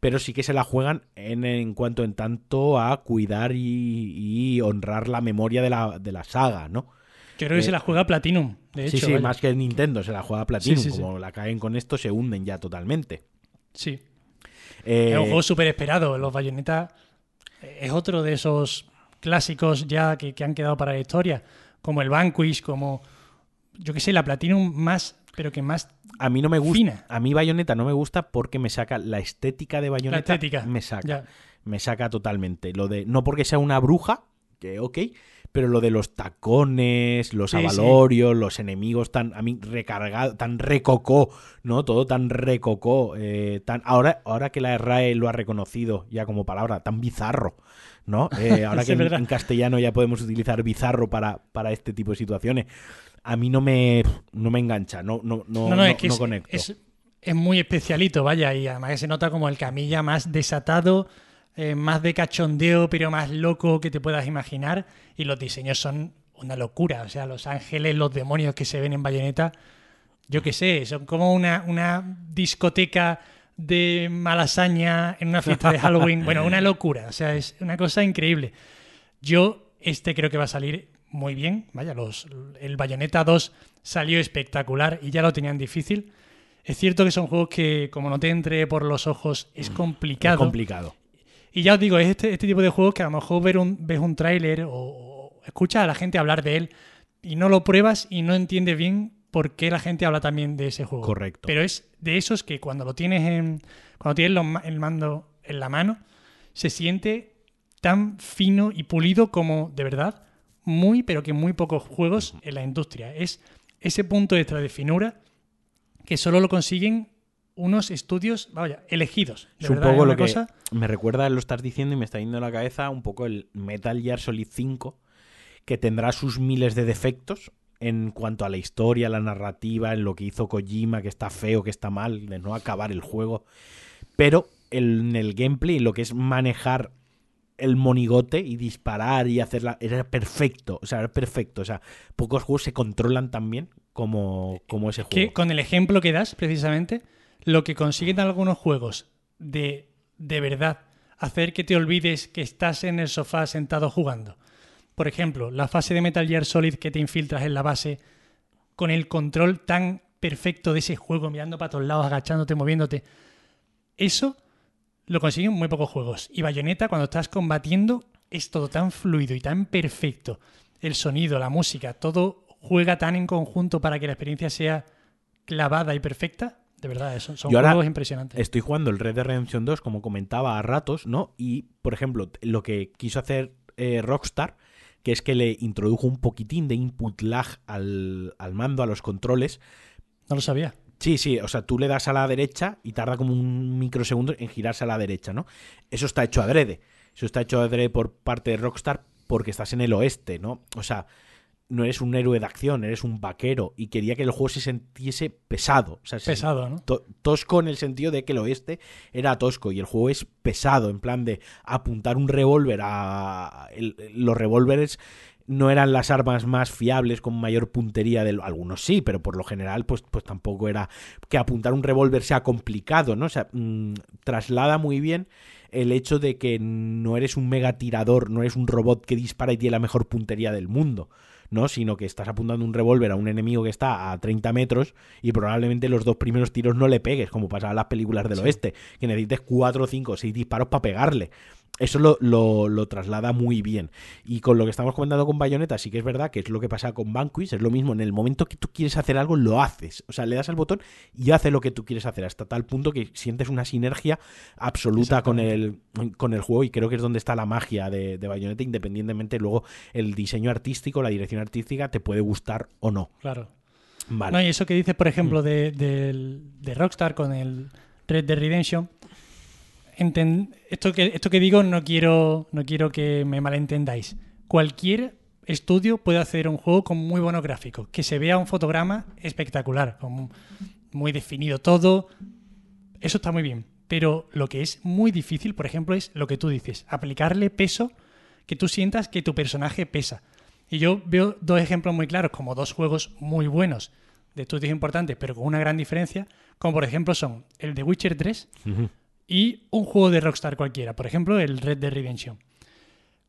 pero sí que se la juegan en, en cuanto en tanto a cuidar y, y honrar la memoria de la, de la saga, ¿no? Yo creo que Eh, se la juega Platinum, de hecho. sí, sí, vaya. más que Nintendo, se la juega Platinum, Sí, sí, sí. como la caen con esto se hunden ya totalmente. Sí. Eh, Es un juego súper esperado. Los Bayonetta es otro de esos clásicos ya que, que han quedado para la historia, como el Vanquish, como, yo qué sé, la Platinum más, pero que más A mí no me gusta. fina. A mí Bayonetta no me gusta porque me saca la estética de Bayonetta. La estética. Me saca. Ya. Me saca totalmente. Lo de. No porque sea una bruja, que ok. Pero lo de los tacones, los Sí, sí. avalorios, los enemigos tan a mí recargado, tan recocó, ¿no? Todo tan recocó. eh, tan, ahora, ahora que la RAE lo ha reconocido ya como palabra, tan bizarro, ¿no? Eh, ahora que en, castellano ya podemos utilizar bizarro para, para este tipo de situaciones. A mí no me, no me engancha, no, no, no, No, no, no- es que no es, conecto. es- es muy especialito, vaya, y además se nota como el camilla más desatado, eh, más de cachondeo, pero más loco que te puedas imaginar. Y los diseños son una locura. O sea, los ángeles, los demonios que se ven en Bayonetta, yo qué sé, son como una, una discoteca de malasaña en una fiesta de Halloween. bueno, una locura. O sea, es una cosa increíble. Yo, este creo que va a salir muy bien. Vaya, los, el Bayonetta 2 salió espectacular y ya lo tenían difícil. Es cierto que son juegos que, como no te entre por los ojos, es Es complicado. Y ya os digo, es este, este tipo de juegos que a lo mejor ver un, ves un tráiler o, o escuchas a la gente hablar de él y no lo pruebas y no entiendes bien por qué la gente habla también de ese juego. Correcto. Pero es de esos que cuando lo tienes en, cuando tienes los el mando en la mano, se siente tan fino y pulido como de verdad muy, pero que muy pocos juegos en la industria. Es ese punto extra de finura que solo lo consiguen unos estudios, vaya, elegidos. De Es un poco una lo que cosa- me recuerda, lo estás diciendo y me está yendo a la cabeza un poco el Metal Gear Solid 5, que tendrá sus miles de defectos en cuanto a la historia, la narrativa, en lo que hizo Kojima, que está feo, que está mal, de no acabar el juego. Pero en el gameplay, lo que es manejar el monigote y disparar y hacerla, era perfecto, o sea, era perfecto. O sea, pocos juegos se controlan tan bien como, como ese que juego. con el ejemplo que das, precisamente, lo que consiguen algunos juegos de, de verdad hacer que te olvides que estás en el sofá sentado jugando. Por ejemplo, la fase de Metal Gear Solid que te infiltras en la base con el control tan perfecto de ese juego, mirando para todos lados, agachándote, moviéndote. Eso lo consiguen muy pocos juegos. Y Bayonetta, cuando estás combatiendo, es todo tan fluido y tan perfecto. El sonido, la música, todo juega tan en conjunto para que la experiencia sea clavada y perfecta. De verdad, eso, son Yo juegos impresionantes. Estoy jugando el Red Dead Redemption 2, como comentaba, a ratos, ¿no? Y, por ejemplo, lo que quiso hacer eh, Rockstar, que es que le introdujo un poquitín de input lag al, al mando, a los controles. No lo sabía. Sí, sí, o sea, tú le das a la derecha y tarda como un microsegundo en girarse a la derecha, ¿no? Eso está hecho adrede. Eso está hecho adrede por parte de Rockstar porque estás en el oeste, ¿no? O sea, no eres un héroe de acción, eres un vaquero y quería que el juego se sintiese pesado. O sea, se- Pesado, ¿no? to- tosco en el sentido de que el oeste era tosco y el juego es pesado, en plan de apuntar un revólver a... el- los revólveres no eran las armas más fiables con mayor puntería de algunos sí, pero por lo general pues, pues tampoco era que apuntar un revólver sea complicado, ¿no? O sea, mm, traslada muy bien el hecho de que no eres un mega tirador, no eres un robot que dispara y tiene la mejor puntería del mundo. ¿No? Sino que estás apuntando un revólver a un enemigo que está a 30 metros y probablemente los dos primeros tiros no le pegues, como pasaba en las películas del Sí. oeste, que necesites 4, 5, 6 disparos para pegarle. Eso lo, lo- lo traslada muy bien. Y con lo que estamos comentando con Bayonetta, sí que es verdad que es lo que pasa con Vanquish, es lo mismo. En el momento que tú quieres hacer algo, lo haces. O sea, le das al botón y hace lo que tú quieres hacer, hasta tal punto que sientes una sinergia absoluta con el, con el juego. Y creo que es donde está la magia de, de Bayonetta, independientemente luego el diseño artístico, la dirección artística, te puede gustar o no. Claro. Vale. No, y eso que dices, por ejemplo, de, del- de Rockstar con el Red Dead Redemption. Esto, que, esto que digo no quiero, no quiero que me malentendáis. Cualquier estudio puede hacer un juego con muy buenos gráficos, que se vea un fotograma espectacular, muy definido todo. Eso está muy bien. Pero lo que es muy difícil, por ejemplo, es lo que tú dices, aplicarle peso que tú sientas que tu personaje pesa. Y yo veo dos ejemplos muy claros, como dos juegos muy buenos de estudios importantes, pero con una gran diferencia, como por ejemplo son el de Witcher 3 Ujú. Y un juego de Rockstar cualquiera, por ejemplo el Red Dead Redemption.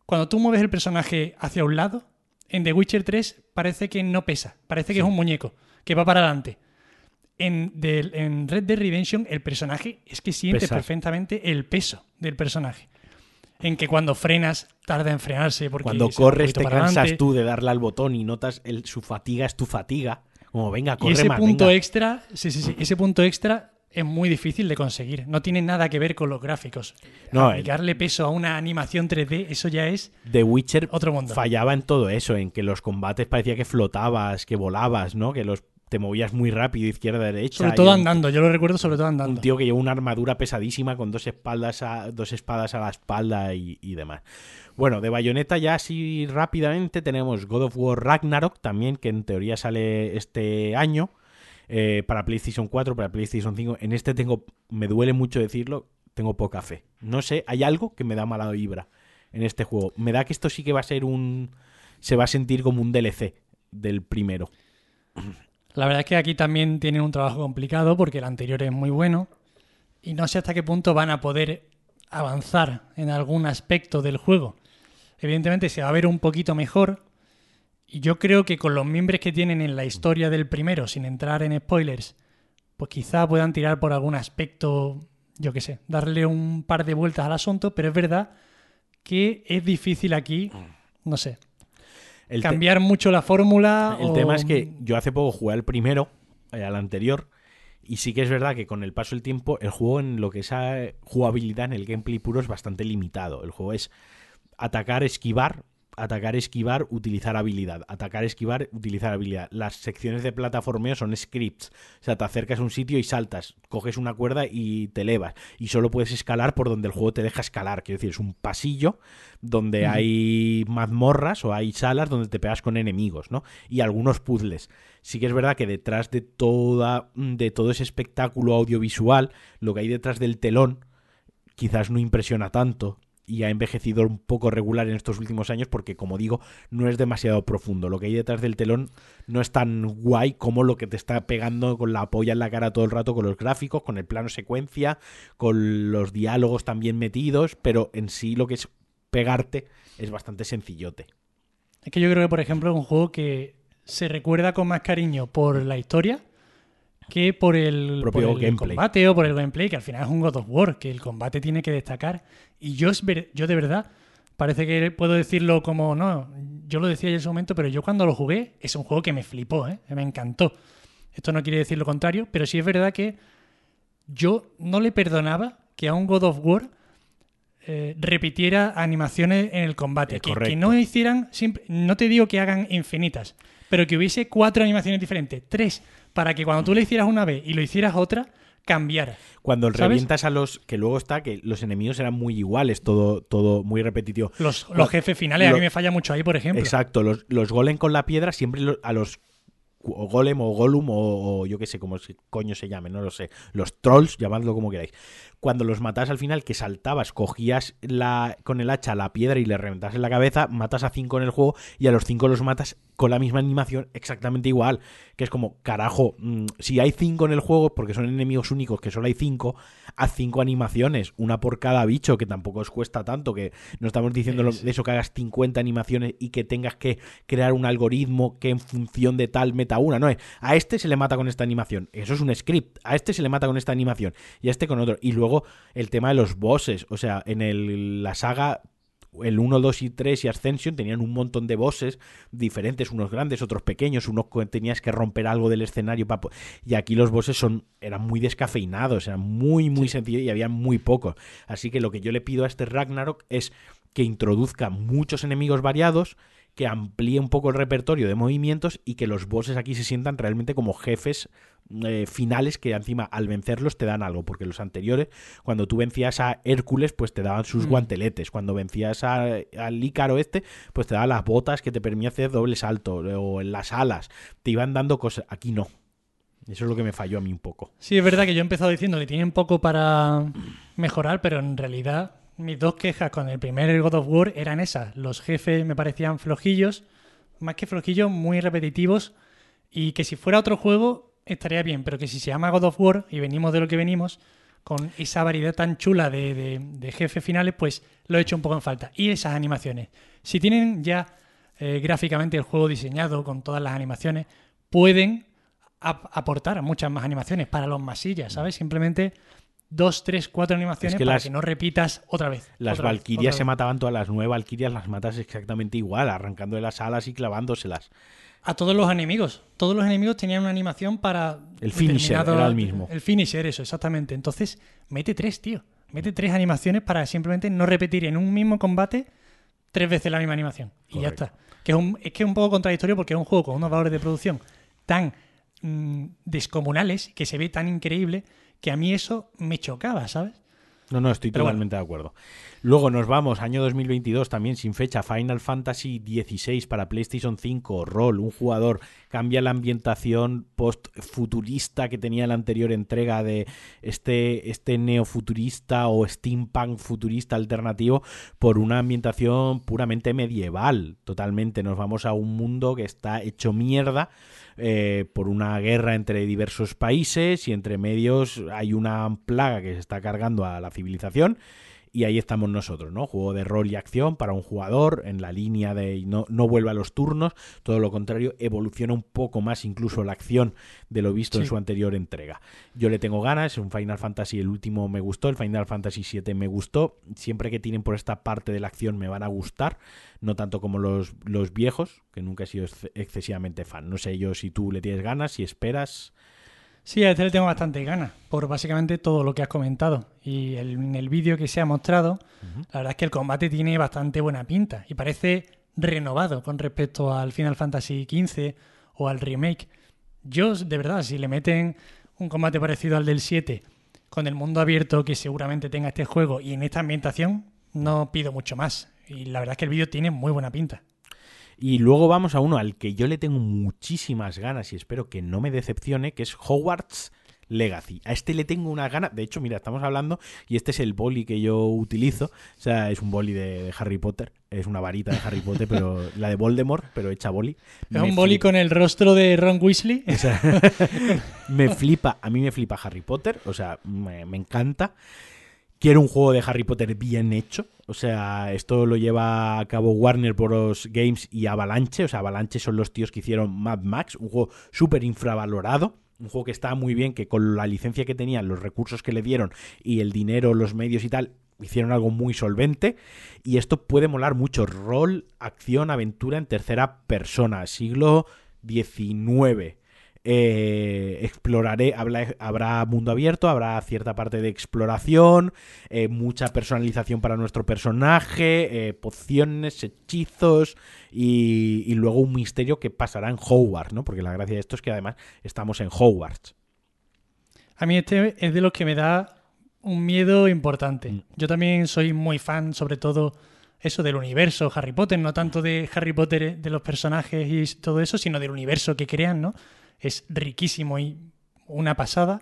Cuando tú mueves el personaje hacia un lado, en The Witcher 3 parece que no pesa, parece que es un muñeco, que va para adelante. En, del- en Red Dead Redemption el personaje es que siente perfectamente el peso del personaje. en que cuando frenas tarda en frenarse porque Cuando corres te cansas adelante. tú de darle al botón y notas el, su fatiga es tu fatiga. Como venga, Y corre ese más, punto venga. extra, sí, sí, sí, ese punto extra es muy difícil de conseguir. No tiene nada que ver con los gráficos. No, Aplicarle peso a una animación 3D, eso ya es The Witcher otro mundo. fallaba en todo eso, en que los combates parecía que flotabas, que volabas, ¿no? Que los te movías muy rápido, izquierda, derecha. Sobre todo un- andando, yo lo recuerdo sobre todo andando. Un tío que lleva una armadura pesadísima con dos espaldas a, dos espadas a la espalda y, y demás. Bueno, de Bayonetta ya así rápidamente tenemos God of War Ragnarok también, que en teoría sale este año. Eh, para PlayStation 4, para PlayStation 5. En este tengo, me duele mucho decirlo, tengo poca fe. No sé, hay algo que me da mala vibra en este juego. Me da que esto sí que va a ser un... Se va a sentir como un DLC del primero. La verdad es que aquí también tienen un trabajo complicado porque el anterior es muy bueno y no sé hasta qué punto van a poder avanzar en algún aspecto del juego. Evidentemente se va a ver un poquito mejor y yo creo que con los miembros que tienen en la historia del primero, sin entrar en spoilers, pues quizá puedan tirar por algún aspecto, yo qué sé, darle un par de vueltas al asunto, pero es verdad que es difícil aquí, no sé, El cambiar mucho la fórmula. El o- tema es que yo hace poco jugué al primero, eh, al anterior, y sí que es verdad que con el paso del tiempo el juego en lo que es a jugabilidad en el gameplay puro es bastante limitado. El juego es atacar, esquivar, atacar, esquivar, utilizar habilidad, atacar, esquivar, utilizar habilidad. Las secciones de plataformeo son scripts, o sea, te acercas a un sitio y saltas, coges una cuerda y te elevas, y solo puedes escalar por donde el juego te deja escalar, quiero decir, es un pasillo donde hay mazmorras o hay salas donde te pegas con enemigos, ¿no? Y algunos puzzles. Sí que es verdad que detrás de toda de todo ese espectáculo audiovisual, lo que hay detrás del telón quizás no impresiona tanto y ha envejecido un poco regular en estos últimos años porque como digo, no es demasiado profundo. Lo que hay detrás del telón no es tan guay como lo que te está pegando con la polla en la cara todo el rato con los gráficos, con el plano secuencia, con los diálogos también metidos, pero en sí lo que es pegarte es bastante sencillote. Es que yo creo que, por ejemplo, es un juego que se recuerda con más cariño por la historia que por el, Propio por el gameplay. combate o por el gameplay, que al final es un God of War, que el combate tiene que destacar. Y yo, es ver- yo de verdad, parece que puedo decirlo como, no, yo lo decía en su momento, pero yo cuando lo jugué, es un juego que me flipó, ¿eh? me encantó. Esto no quiere decir lo contrario, pero sí es verdad que yo no le perdonaba que a un God of War eh, repitiera animaciones en el combate. Que, que no hicieran, siempre, no te digo que hagan infinitas, pero que hubiese cuatro animaciones diferentes, tres, para que cuando tú le hicieras una vez y lo hicieras otra, cambiara. Cuando ¿Sabes? revientas a los que luego está que los enemigos eran muy iguales, todo todo muy repetitivo. Los, Lo- los jefes finales, a lo- mí me falla mucho ahí, por ejemplo. Exacto, los, los golem con la piedra siempre lo- a los o golem o golum o, o yo qué sé cómo coño se llame, no lo sé. Los trolls, llamadlo como queráis. Cuando los matas al final, que saltabas, cogías la, con el hacha la piedra y le reventas en la cabeza, matas a cinco en el juego y a los cinco los matas con la misma animación exactamente igual. Que es como, carajo, mm, si hay cinco en el juego, porque son enemigos únicos, que solo hay cinco, haz cinco animaciones, una por cada bicho, que tampoco os cuesta tanto, que no estamos diciendo Sí. de eso que hagas 50 animaciones y que tengas que crear un algoritmo que en función de tal meta una. No es, a este se le mata con esta animación. Eso es un script. A este se le mata con esta animación. Y a este con otro. Y luego el tema de los bosses. O sea, en el, la saga el 1, 2 y 3 y Ascension tenían un montón de bosses diferentes, unos grandes, otros pequeños, unos que tenías que romper algo del escenario para y aquí los bosses son eran muy descafeinados, eran muy muy sencillos y había muy pocos. Así que lo que yo le pido a este Ragnarok es que introduzca muchos enemigos variados, que amplíe un poco el repertorio de movimientos y que los bosses aquí se sientan realmente como jefes eh, finales que encima al vencerlos te dan algo, porque los anteriores, cuando tú vencías a Hércules, pues te daban sus Mm. guanteletes, cuando vencías a- al Ícaro este, pues te daban las botas que te permitían hacer doble salto, o en las alas, te iban dando cosas, aquí no. Eso es lo que me falló a mí un poco. Sí, es verdad que yo he empezado diciendo que tienen poco para mejorar, pero en realidad mis dos quejas con el primer God of War eran esas. Los jefes me parecían flojillos, más que flojillos, muy repetitivos, y que si fuera otro juego estaría bien, pero que si se llama God of War y venimos de lo que venimos, con esa variedad tan chula de, de- jefes finales, pues lo he hecho un poco en falta. Y esas animaciones. Si tienen ya eh, gráficamente el juego diseñado con todas las animaciones, pueden ap- aportar muchas más animaciones para los masillas, ¿sabes? Simplemente dos, tres, cuatro animaciones que para las- que no repitas otra vez. Las valquirias se mataban todas las nueve valquirias, las matas exactamente igual, arrancando de las alas y clavándoselas. A todos los enemigos. Todos los enemigos tenían una animación para. El finisher era el mismo. El finisher, eso, exactamente. Entonces, mete tres, tío. Mete tres animaciones para simplemente no repetir en un mismo combate tres veces la misma animación. Y ya está. Que es, un- es que es un poco contradictorio porque es un juego con unos valores de producción tan mm, descomunales, que se ve tan increíble, que a mí eso me chocaba, ¿sabes? No, no, estoy Pero bueno. totalmente de acuerdo. Luego nos vamos, año 2022, también sin fecha, Final Fantasy XVI para PlayStation 5, rol, un jugador, cambia la ambientación post-futurista que tenía la anterior entrega de este, este neofuturista o steampunk futurista alternativo por una ambientación puramente medieval, totalmente. Nos vamos a un mundo que está hecho mierda eh, por una guerra entre diversos países y entre medios hay una plaga que se está cargando a la civilización y ahí estamos nosotros, ¿no? Juego de rol y acción para un jugador en la línea de no, no vuelve a los turnos, todo lo contrario, evoluciona un poco más incluso la acción de lo visto en su anterior entrega. Yo le tengo ganas, un Final Fantasy, el último me gustó, el Final Fantasy VII me gustó, siempre que tienen por esta parte de la acción me van a gustar, no tanto como los, los viejos, que nunca he sido ex- excesivamente fan. No sé yo si tú le tienes ganas, si esperas. Sí, a este le tengo bastante ganas, por básicamente todo lo que has comentado. Y el- en el vídeo que se ha mostrado, la verdad es que el combate tiene bastante buena pinta y parece renovado con respecto al Final Fantasy XV o al remake. Yo, de verdad, si le meten un combate parecido al del 7, con el mundo abierto que seguramente tenga este juego y en esta ambientación, no pido mucho más. Y la verdad es que el vídeo tiene muy buena pinta. Y luego vamos a uno al que yo le tengo muchísimas ganas y espero que no me decepcione, que es Hogwarts Legacy. A este le tengo una gana. De hecho, mira, estamos hablando y este es el boli que yo utilizo. O sea, es un boli de, de Harry Potter. Es una varita de Harry Potter, pero la de Voldemort, pero hecha boli. Es un boli flipa. con el rostro de Ron Weasley. O sea, me flipa, a mí me flipa Harry Potter, o sea, me, me encanta. Quiero un juego de Harry Potter bien hecho. O sea, esto lo lleva a cabo Warner Bros. Games y Avalanche. O sea, Avalanche son los tíos que hicieron Mad Max, un juego súper infravalorado. Un juego que está muy bien, que con la licencia que tenían, los recursos que le dieron y el dinero, los medios y tal, hicieron algo muy solvente. Y esto puede molar mucho. Rol, acción, aventura en tercera persona, siglo XIX. Eh, exploraré, habla- habrá mundo abierto, habrá cierta parte de exploración, eh, mucha personalización para nuestro personaje, eh, pociones, hechizos y, y luego un misterio que pasará en Hogwarts, ¿no? Porque la gracia de esto es que además estamos en Hogwarts. A mí este es de los que me da un miedo importante. Mm. Yo también soy muy fan, sobre todo eso del universo Harry Potter, no tanto de Harry Potter, eh, de los personajes y todo eso, sino del universo que crean, ¿no? Es riquísimo y una pasada.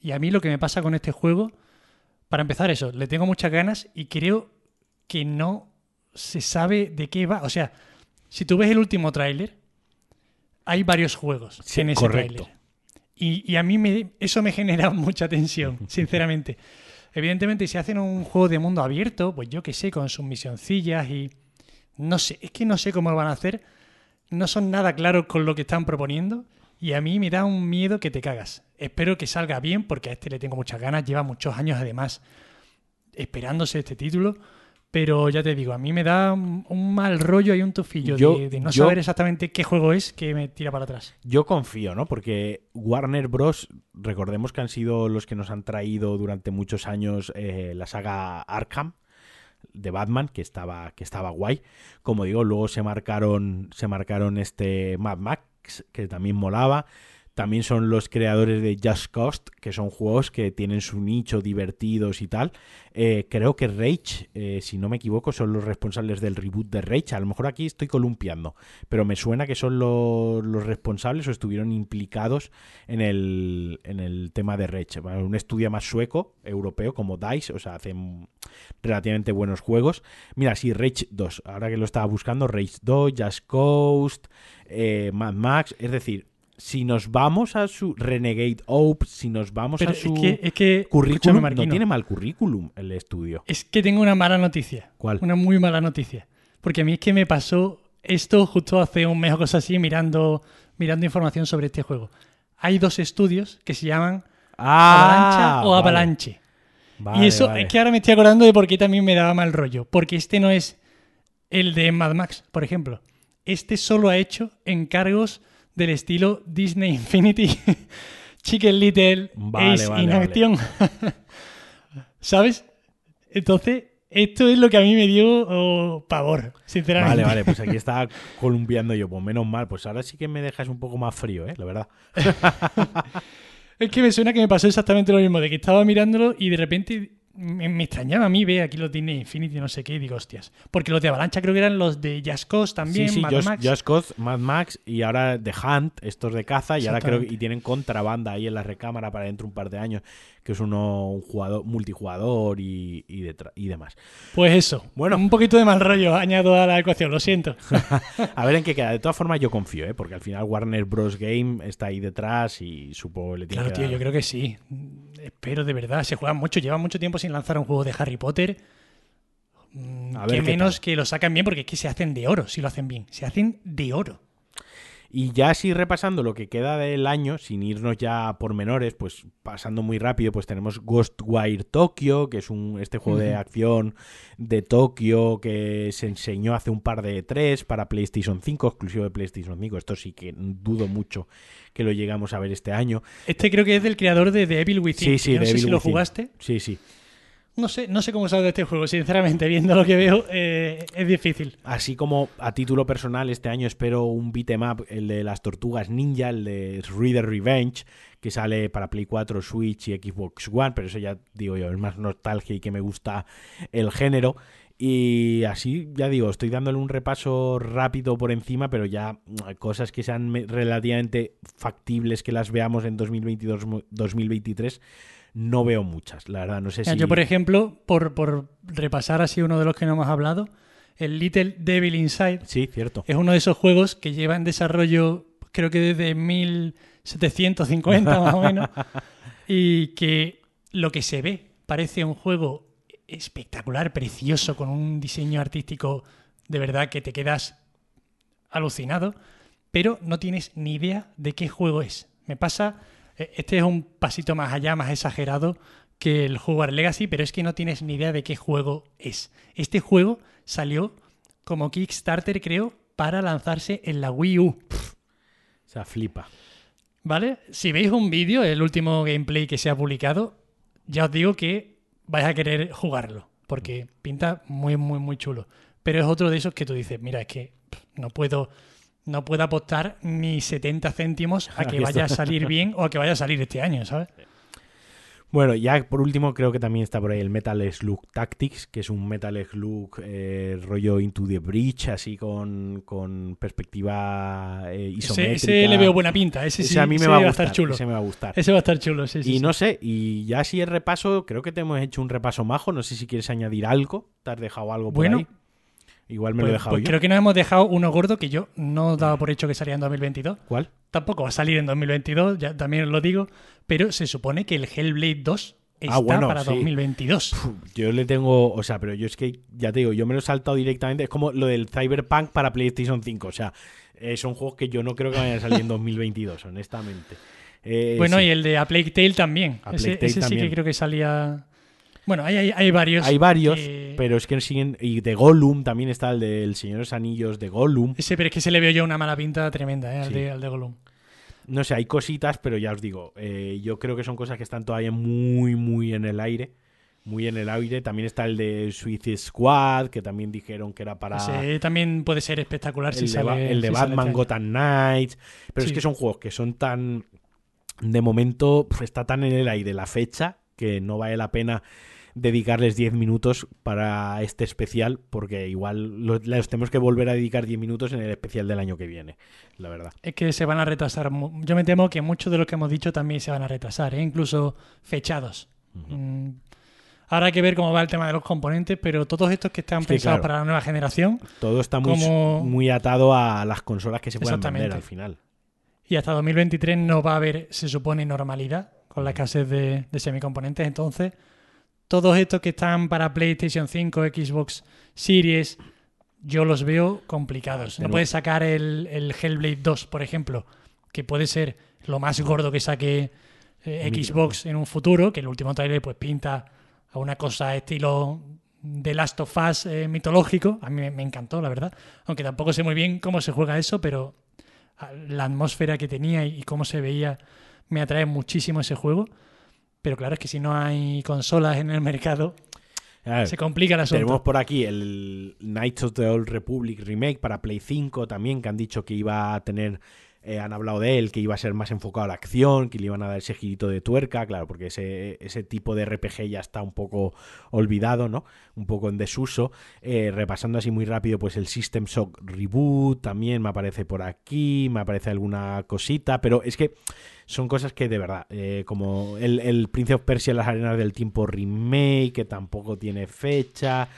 Y a mí lo que me pasa con este juego, para empezar eso, le tengo muchas ganas y creo que no se sabe de qué va. O sea, si tú ves el último tráiler, hay varios juegos Sí, en ese tráiler. Y, y a mí me, eso me genera mucha tensión, sinceramente. Evidentemente, si hacen un juego de mundo abierto, pues yo qué sé, con sus misioncillas y... No sé, es que no sé cómo lo van a hacer. No son nada claros con lo que están proponiendo. Y a mí me da un miedo que te cagas. Espero que salga bien, porque a este le tengo muchas ganas. Lleva muchos años, además, esperándose este título. Pero ya te digo, a mí me da un mal rollo y un tufillo Yo- de, de no yo- saber exactamente qué juego es que me tira para atrás. Yo confío, ¿no? Porque Warner Bros. Recordemos que han sido los que nos han traído durante muchos años eh, la saga Arkham de Batman, que estaba, que estaba guay. Como digo, luego se marcaron, se marcaron este Mad Max, que también molaba. También son los creadores de Just Cause, que son juegos que tienen su nicho divertidos y tal. Eh, creo que Rage, eh, si no me equivoco, son los responsables del reboot de Rage. A lo mejor aquí estoy columpiando, pero me suena que son lo- los responsables o estuvieron implicados en el, en el tema de Rage. Un estudio más sueco, europeo, como DICE, o sea, hacen relativamente buenos juegos. Mira, sí, Rage 2, ahora que lo estaba buscando, Rage 2, Just Coast, eh, Mad Max, es decir, si nos vamos a su Renegade Ops, si nos vamos Pero a su es que, es que currículum, no tiene mal currículum el estudio. Es que tengo una mala noticia. ¿Cuál? Una muy mala noticia. Porque a mí es que me pasó esto justo hace un mes o cosa así mirando, mirando información sobre este juego. Hay dos estudios que se llaman Ah, Avalancha o vale. Avalanche. Vale, y eso vale. es que ahora me estoy acordando de por qué también me daba mal rollo. Porque este no es el de Mad Max, por ejemplo. Este solo ha hecho encargos del estilo Disney Infinity, Chicken Little, Vale, Ace vale, in vale. Action. ¿Sabes? Entonces, esto es lo que a mí me dio oh, pavor, sinceramente. Vale, vale, pues aquí estaba columpiando yo, pues menos mal, pues ahora sí que me dejas un poco más frío, ¿eh? La verdad. Es que me suena que me pasó exactamente lo mismo, de que estaba mirándolo y de repente me, me extrañaba a mí ver aquí los Disney Infinity, no sé qué, y digo, hostias. Porque los de Avalancha creo que eran los de Just Cause también, sí, sí, Mad Just, Max. Just Cause, Mad Max y ahora The Hunt, estos de caza, y ahora creo y tienen contrabanda ahí en la recámara para dentro de un par de años, que es uno un jugador multijugador y, y, y demás. Pues eso. Bueno. Un poquito de mal rollo añado a la ecuación, lo siento. A ver en qué queda. De todas formas, yo confío, ¿eh? porque al final Warner Bros. Game está ahí detrás y supongo que le tiene Claro, que tío, dar- yo creo que sí. Espero de verdad. Se juegan mucho, llevan mucho tiempo sin lanzar un juego de Harry Potter. A que ver menos que lo sacan bien, porque es que se hacen de oro si lo hacen bien. Se hacen de oro. Y ya así repasando lo que queda del año, sin irnos ya por menores, pues pasando muy rápido, pues tenemos Ghostwire Tokyo, que es un este juego de acción de Tokio que se enseñó hace un par de tres para PlayStation 5, exclusivo de PlayStation 5. Esto sí que dudo mucho que lo llegamos a ver este año. Este creo que es del creador de The Evil Within. Sí, sí, no sé lo jugaste. Sí, sí. No sé, no sé cómo sabes de este juego, sinceramente, viendo lo que veo, eh, es difícil. Así como a título personal, este año espero un beat'em up, el de las tortugas ninja, el de Reader Revenge, que sale para Play 4, Switch y Xbox One, pero eso ya digo yo, es más nostalgia y que me gusta el género. Y así, ya digo, estoy dándole un repaso rápido por encima, pero ya mm, cosas que sean me- relativamente factibles que las veamos en 2022-2023, no veo muchas, la verdad, no sé si... Yo, por ejemplo, por, por repasar así uno de los que no hemos hablado, el Little Devil Inside Sí, cierto. es uno de esos juegos que lleva en desarrollo, creo que desde 1750 más o menos, y que lo que se ve parece un juego espectacular, precioso, con un diseño artístico de verdad que te quedas alucinado, pero no tienes ni idea de qué juego es. Me pasa, este es un pasito más allá, más exagerado que el Hogwarts Legacy, pero es que no tienes ni idea de qué juego es. Este juego salió como Kickstarter, creo, para lanzarse en la Wii U. O sea, flipa. ¿Vale? Si veis un vídeo, el último gameplay que se ha publicado, ya os digo que vais a querer jugarlo, porque pinta muy, muy, muy chulo. Pero es otro de esos que tú dices, mira, es que pff, no puedo, no puedo apostar ni 70 céntimos a que vaya a salir bien o a que vaya a salir este año, ¿sabes? Bueno, ya por último creo que también está por ahí el Metal Slug Tactics, que es un Metal Slug eh, rollo Into the Breach, así con, con perspectiva eh, Ese, isométrica. ese le veo buena pinta, ese, Ese sí, a mí me va a gustar. estar chulo. Ese me va a gustar. Ese va a estar chulo, sí, sí. y sí. no sé, y ya si el repaso, creo que te hemos hecho un repaso majo. No sé si quieres añadir algo. ¿Te has dejado algo por Bueno, ahí? Igual me Pues- lo he dejado pues yo. creo que nos hemos dejado uno gordo que yo no daba por hecho que salía en 2022. ¿Cuál? Tampoco va a salir en 2022, ya también os lo digo, pero se supone que el Hellblade 2 está Ah, bueno, para sí. 2022. Puf, Yo le tengo, o sea, pero yo es que ya te digo, yo me lo he saltado directamente. Es como lo del Cyberpunk para PlayStation 5. O sea, eh, son juegos que yo no creo que vayan a salir en 2022, honestamente. Eh, bueno, sí. y el de A Plague Tale también. A ese Plague Tale ese sí que creo que salía. Bueno, hay, hay, hay varios. Hay varios, que- pero es que siguen. Y de Gollum también está el del Señor de los Anillos de Gollum. Ese, pero es que se le veo yo una mala pinta tremenda, ¿eh? al, Sí. de, al de Gollum. No sé, hay cositas, pero ya os digo, eh, yo creo que son cosas que están todavía muy, muy en el aire. Muy en el aire. También está el de Suicide Squad, que también dijeron que era para. Ese también puede ser espectacular si el, de, Ba- sale. el de si Batman este. Gotham Knights. Pero es Sí. que son juegos que son tan. De momento pf, está tan en el aire la fecha que no vale la pena dedicarles 10 minutos para este especial, porque igual lo- les tenemos que volver a dedicar 10 minutos en el especial del año que viene, la verdad. Es que se van a retrasar. Yo me temo que muchos de los que hemos dicho también se van a retrasar, ¿eh? incluso fechados. Mm, Ahora hay que ver cómo va el tema de los componentes, pero todos estos que están Sí, pensados claro. para la nueva generación Todo está muy, Como- muy atado a las consolas que se puedan vender al final. y hasta 2023 no va a haber, se supone, normalidad con la escasez de, de semicomponentes. Entonces, todos estos que están para PlayStation 5, Xbox Series, yo los veo complicados. No puedes sacar el, el Hellblade 2, por ejemplo, que puede ser lo más gordo que saque eh. Xbox en un futuro, que el último trailer pues pinta a una cosa estilo de Last of Us eh, mitológico. A mí me, encantó, la verdad. Aunque tampoco sé muy bien cómo se juega eso, pero la atmósfera que tenía y, cómo se veía me atrae muchísimo ese juego. Pero claro, es que si no hay consolas en el mercado, se complica la asunto. Tenemos por aquí el Knights of the Old Republic Remake para Play 5 también, que han dicho que iba a tener eh, han hablado de él, que iba a ser más enfocado a la acción, que le iban a dar ese girito de tuerca, claro, porque ese, ese tipo de RPG ya está un poco olvidado, ¿no? Un poco en desuso. Eh, repasando así muy rápido, pues el System Shock Reboot también me aparece por aquí, me aparece alguna cosita, pero es que son cosas que de verdad, eh, como el, el Prince of Persia en las arenas del tiempo remake, que tampoco tiene fecha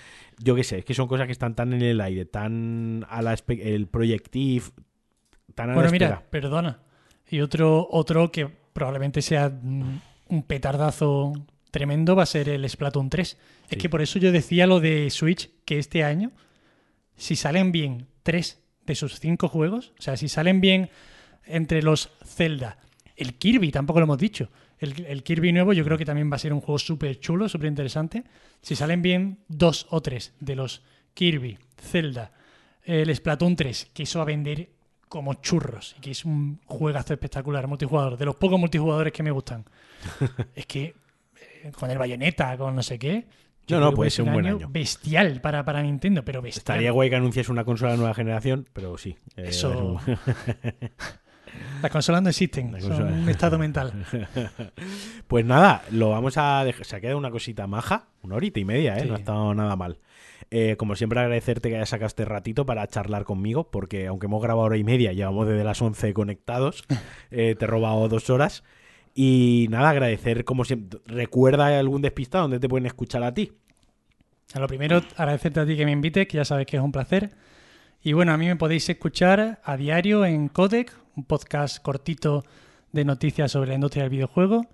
yo qué sé, es que son cosas que están tan en el aire, tan a la el Bueno, mira, perdona. Y otro, otro que probablemente sea un petardazo tremendo va a ser el Splatoon 3. Es que por eso yo decía lo de Switch, que este año, si salen bien tres de sus cinco juegos, o sea, si salen bien entre los Zelda, el Kirby, tampoco lo hemos dicho. El, el Kirby nuevo yo creo que también va a ser un juego súper chulo, súper interesante. Si salen bien dos o tres de los Kirby, Zelda, el Splatoon 3, que eso va a vender como churros y que es un juegazo espectacular multijugador, de los pocos multijugadores que me gustan. es que eh, con el bayoneta, con no sé qué. No, no, puede ser un, buen año. Bestial para, para Nintendo, pero bestial. Estaría guay que anunciase una consola de nueva generación, pero sí. Eh, Eso. Las consolas no existen, son un estado mental. pues nada, lo vamos a dejar. Se ha quedado una cosita maja, una horita y media, ¿eh? No ha estado nada mal. Eh, como siempre, agradecerte que hayas sacado este ratito para charlar conmigo, porque aunque hemos grabado hora y media, llevamos desde las 11 conectados, eh, te he robado dos horas. Y nada, agradecer como siempre. Recuerda algún despistado donde te pueden escuchar a ti. A lo primero, agradecerte a ti que me invites, que ya sabes que es un placer. Y bueno, a mí me podéis escuchar a diario en Codec, un podcast cortito de noticias sobre la industria del videojuego.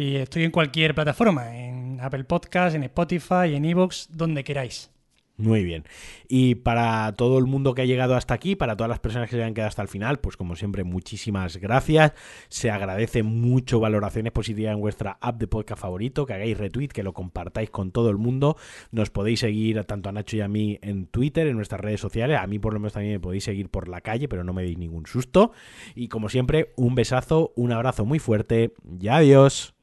Y estoy en cualquier plataforma, en Apple Podcast, en Spotify, en Evox, donde queráis. Muy bien. Y para todo el mundo que ha llegado hasta aquí, para todas las personas que se hayan quedado hasta el final, pues como siempre, muchísimas gracias. Se agradece mucho valoraciones positivas en vuestra app de podcast favorito, que hagáis retweet, que lo compartáis con todo el mundo. Nos podéis seguir tanto a Nacho y a mí en Twitter, en nuestras redes sociales. A mí por lo menos también me podéis seguir por la calle, pero no me deis ningún susto. Y como siempre, un besazo, un abrazo muy fuerte y adiós.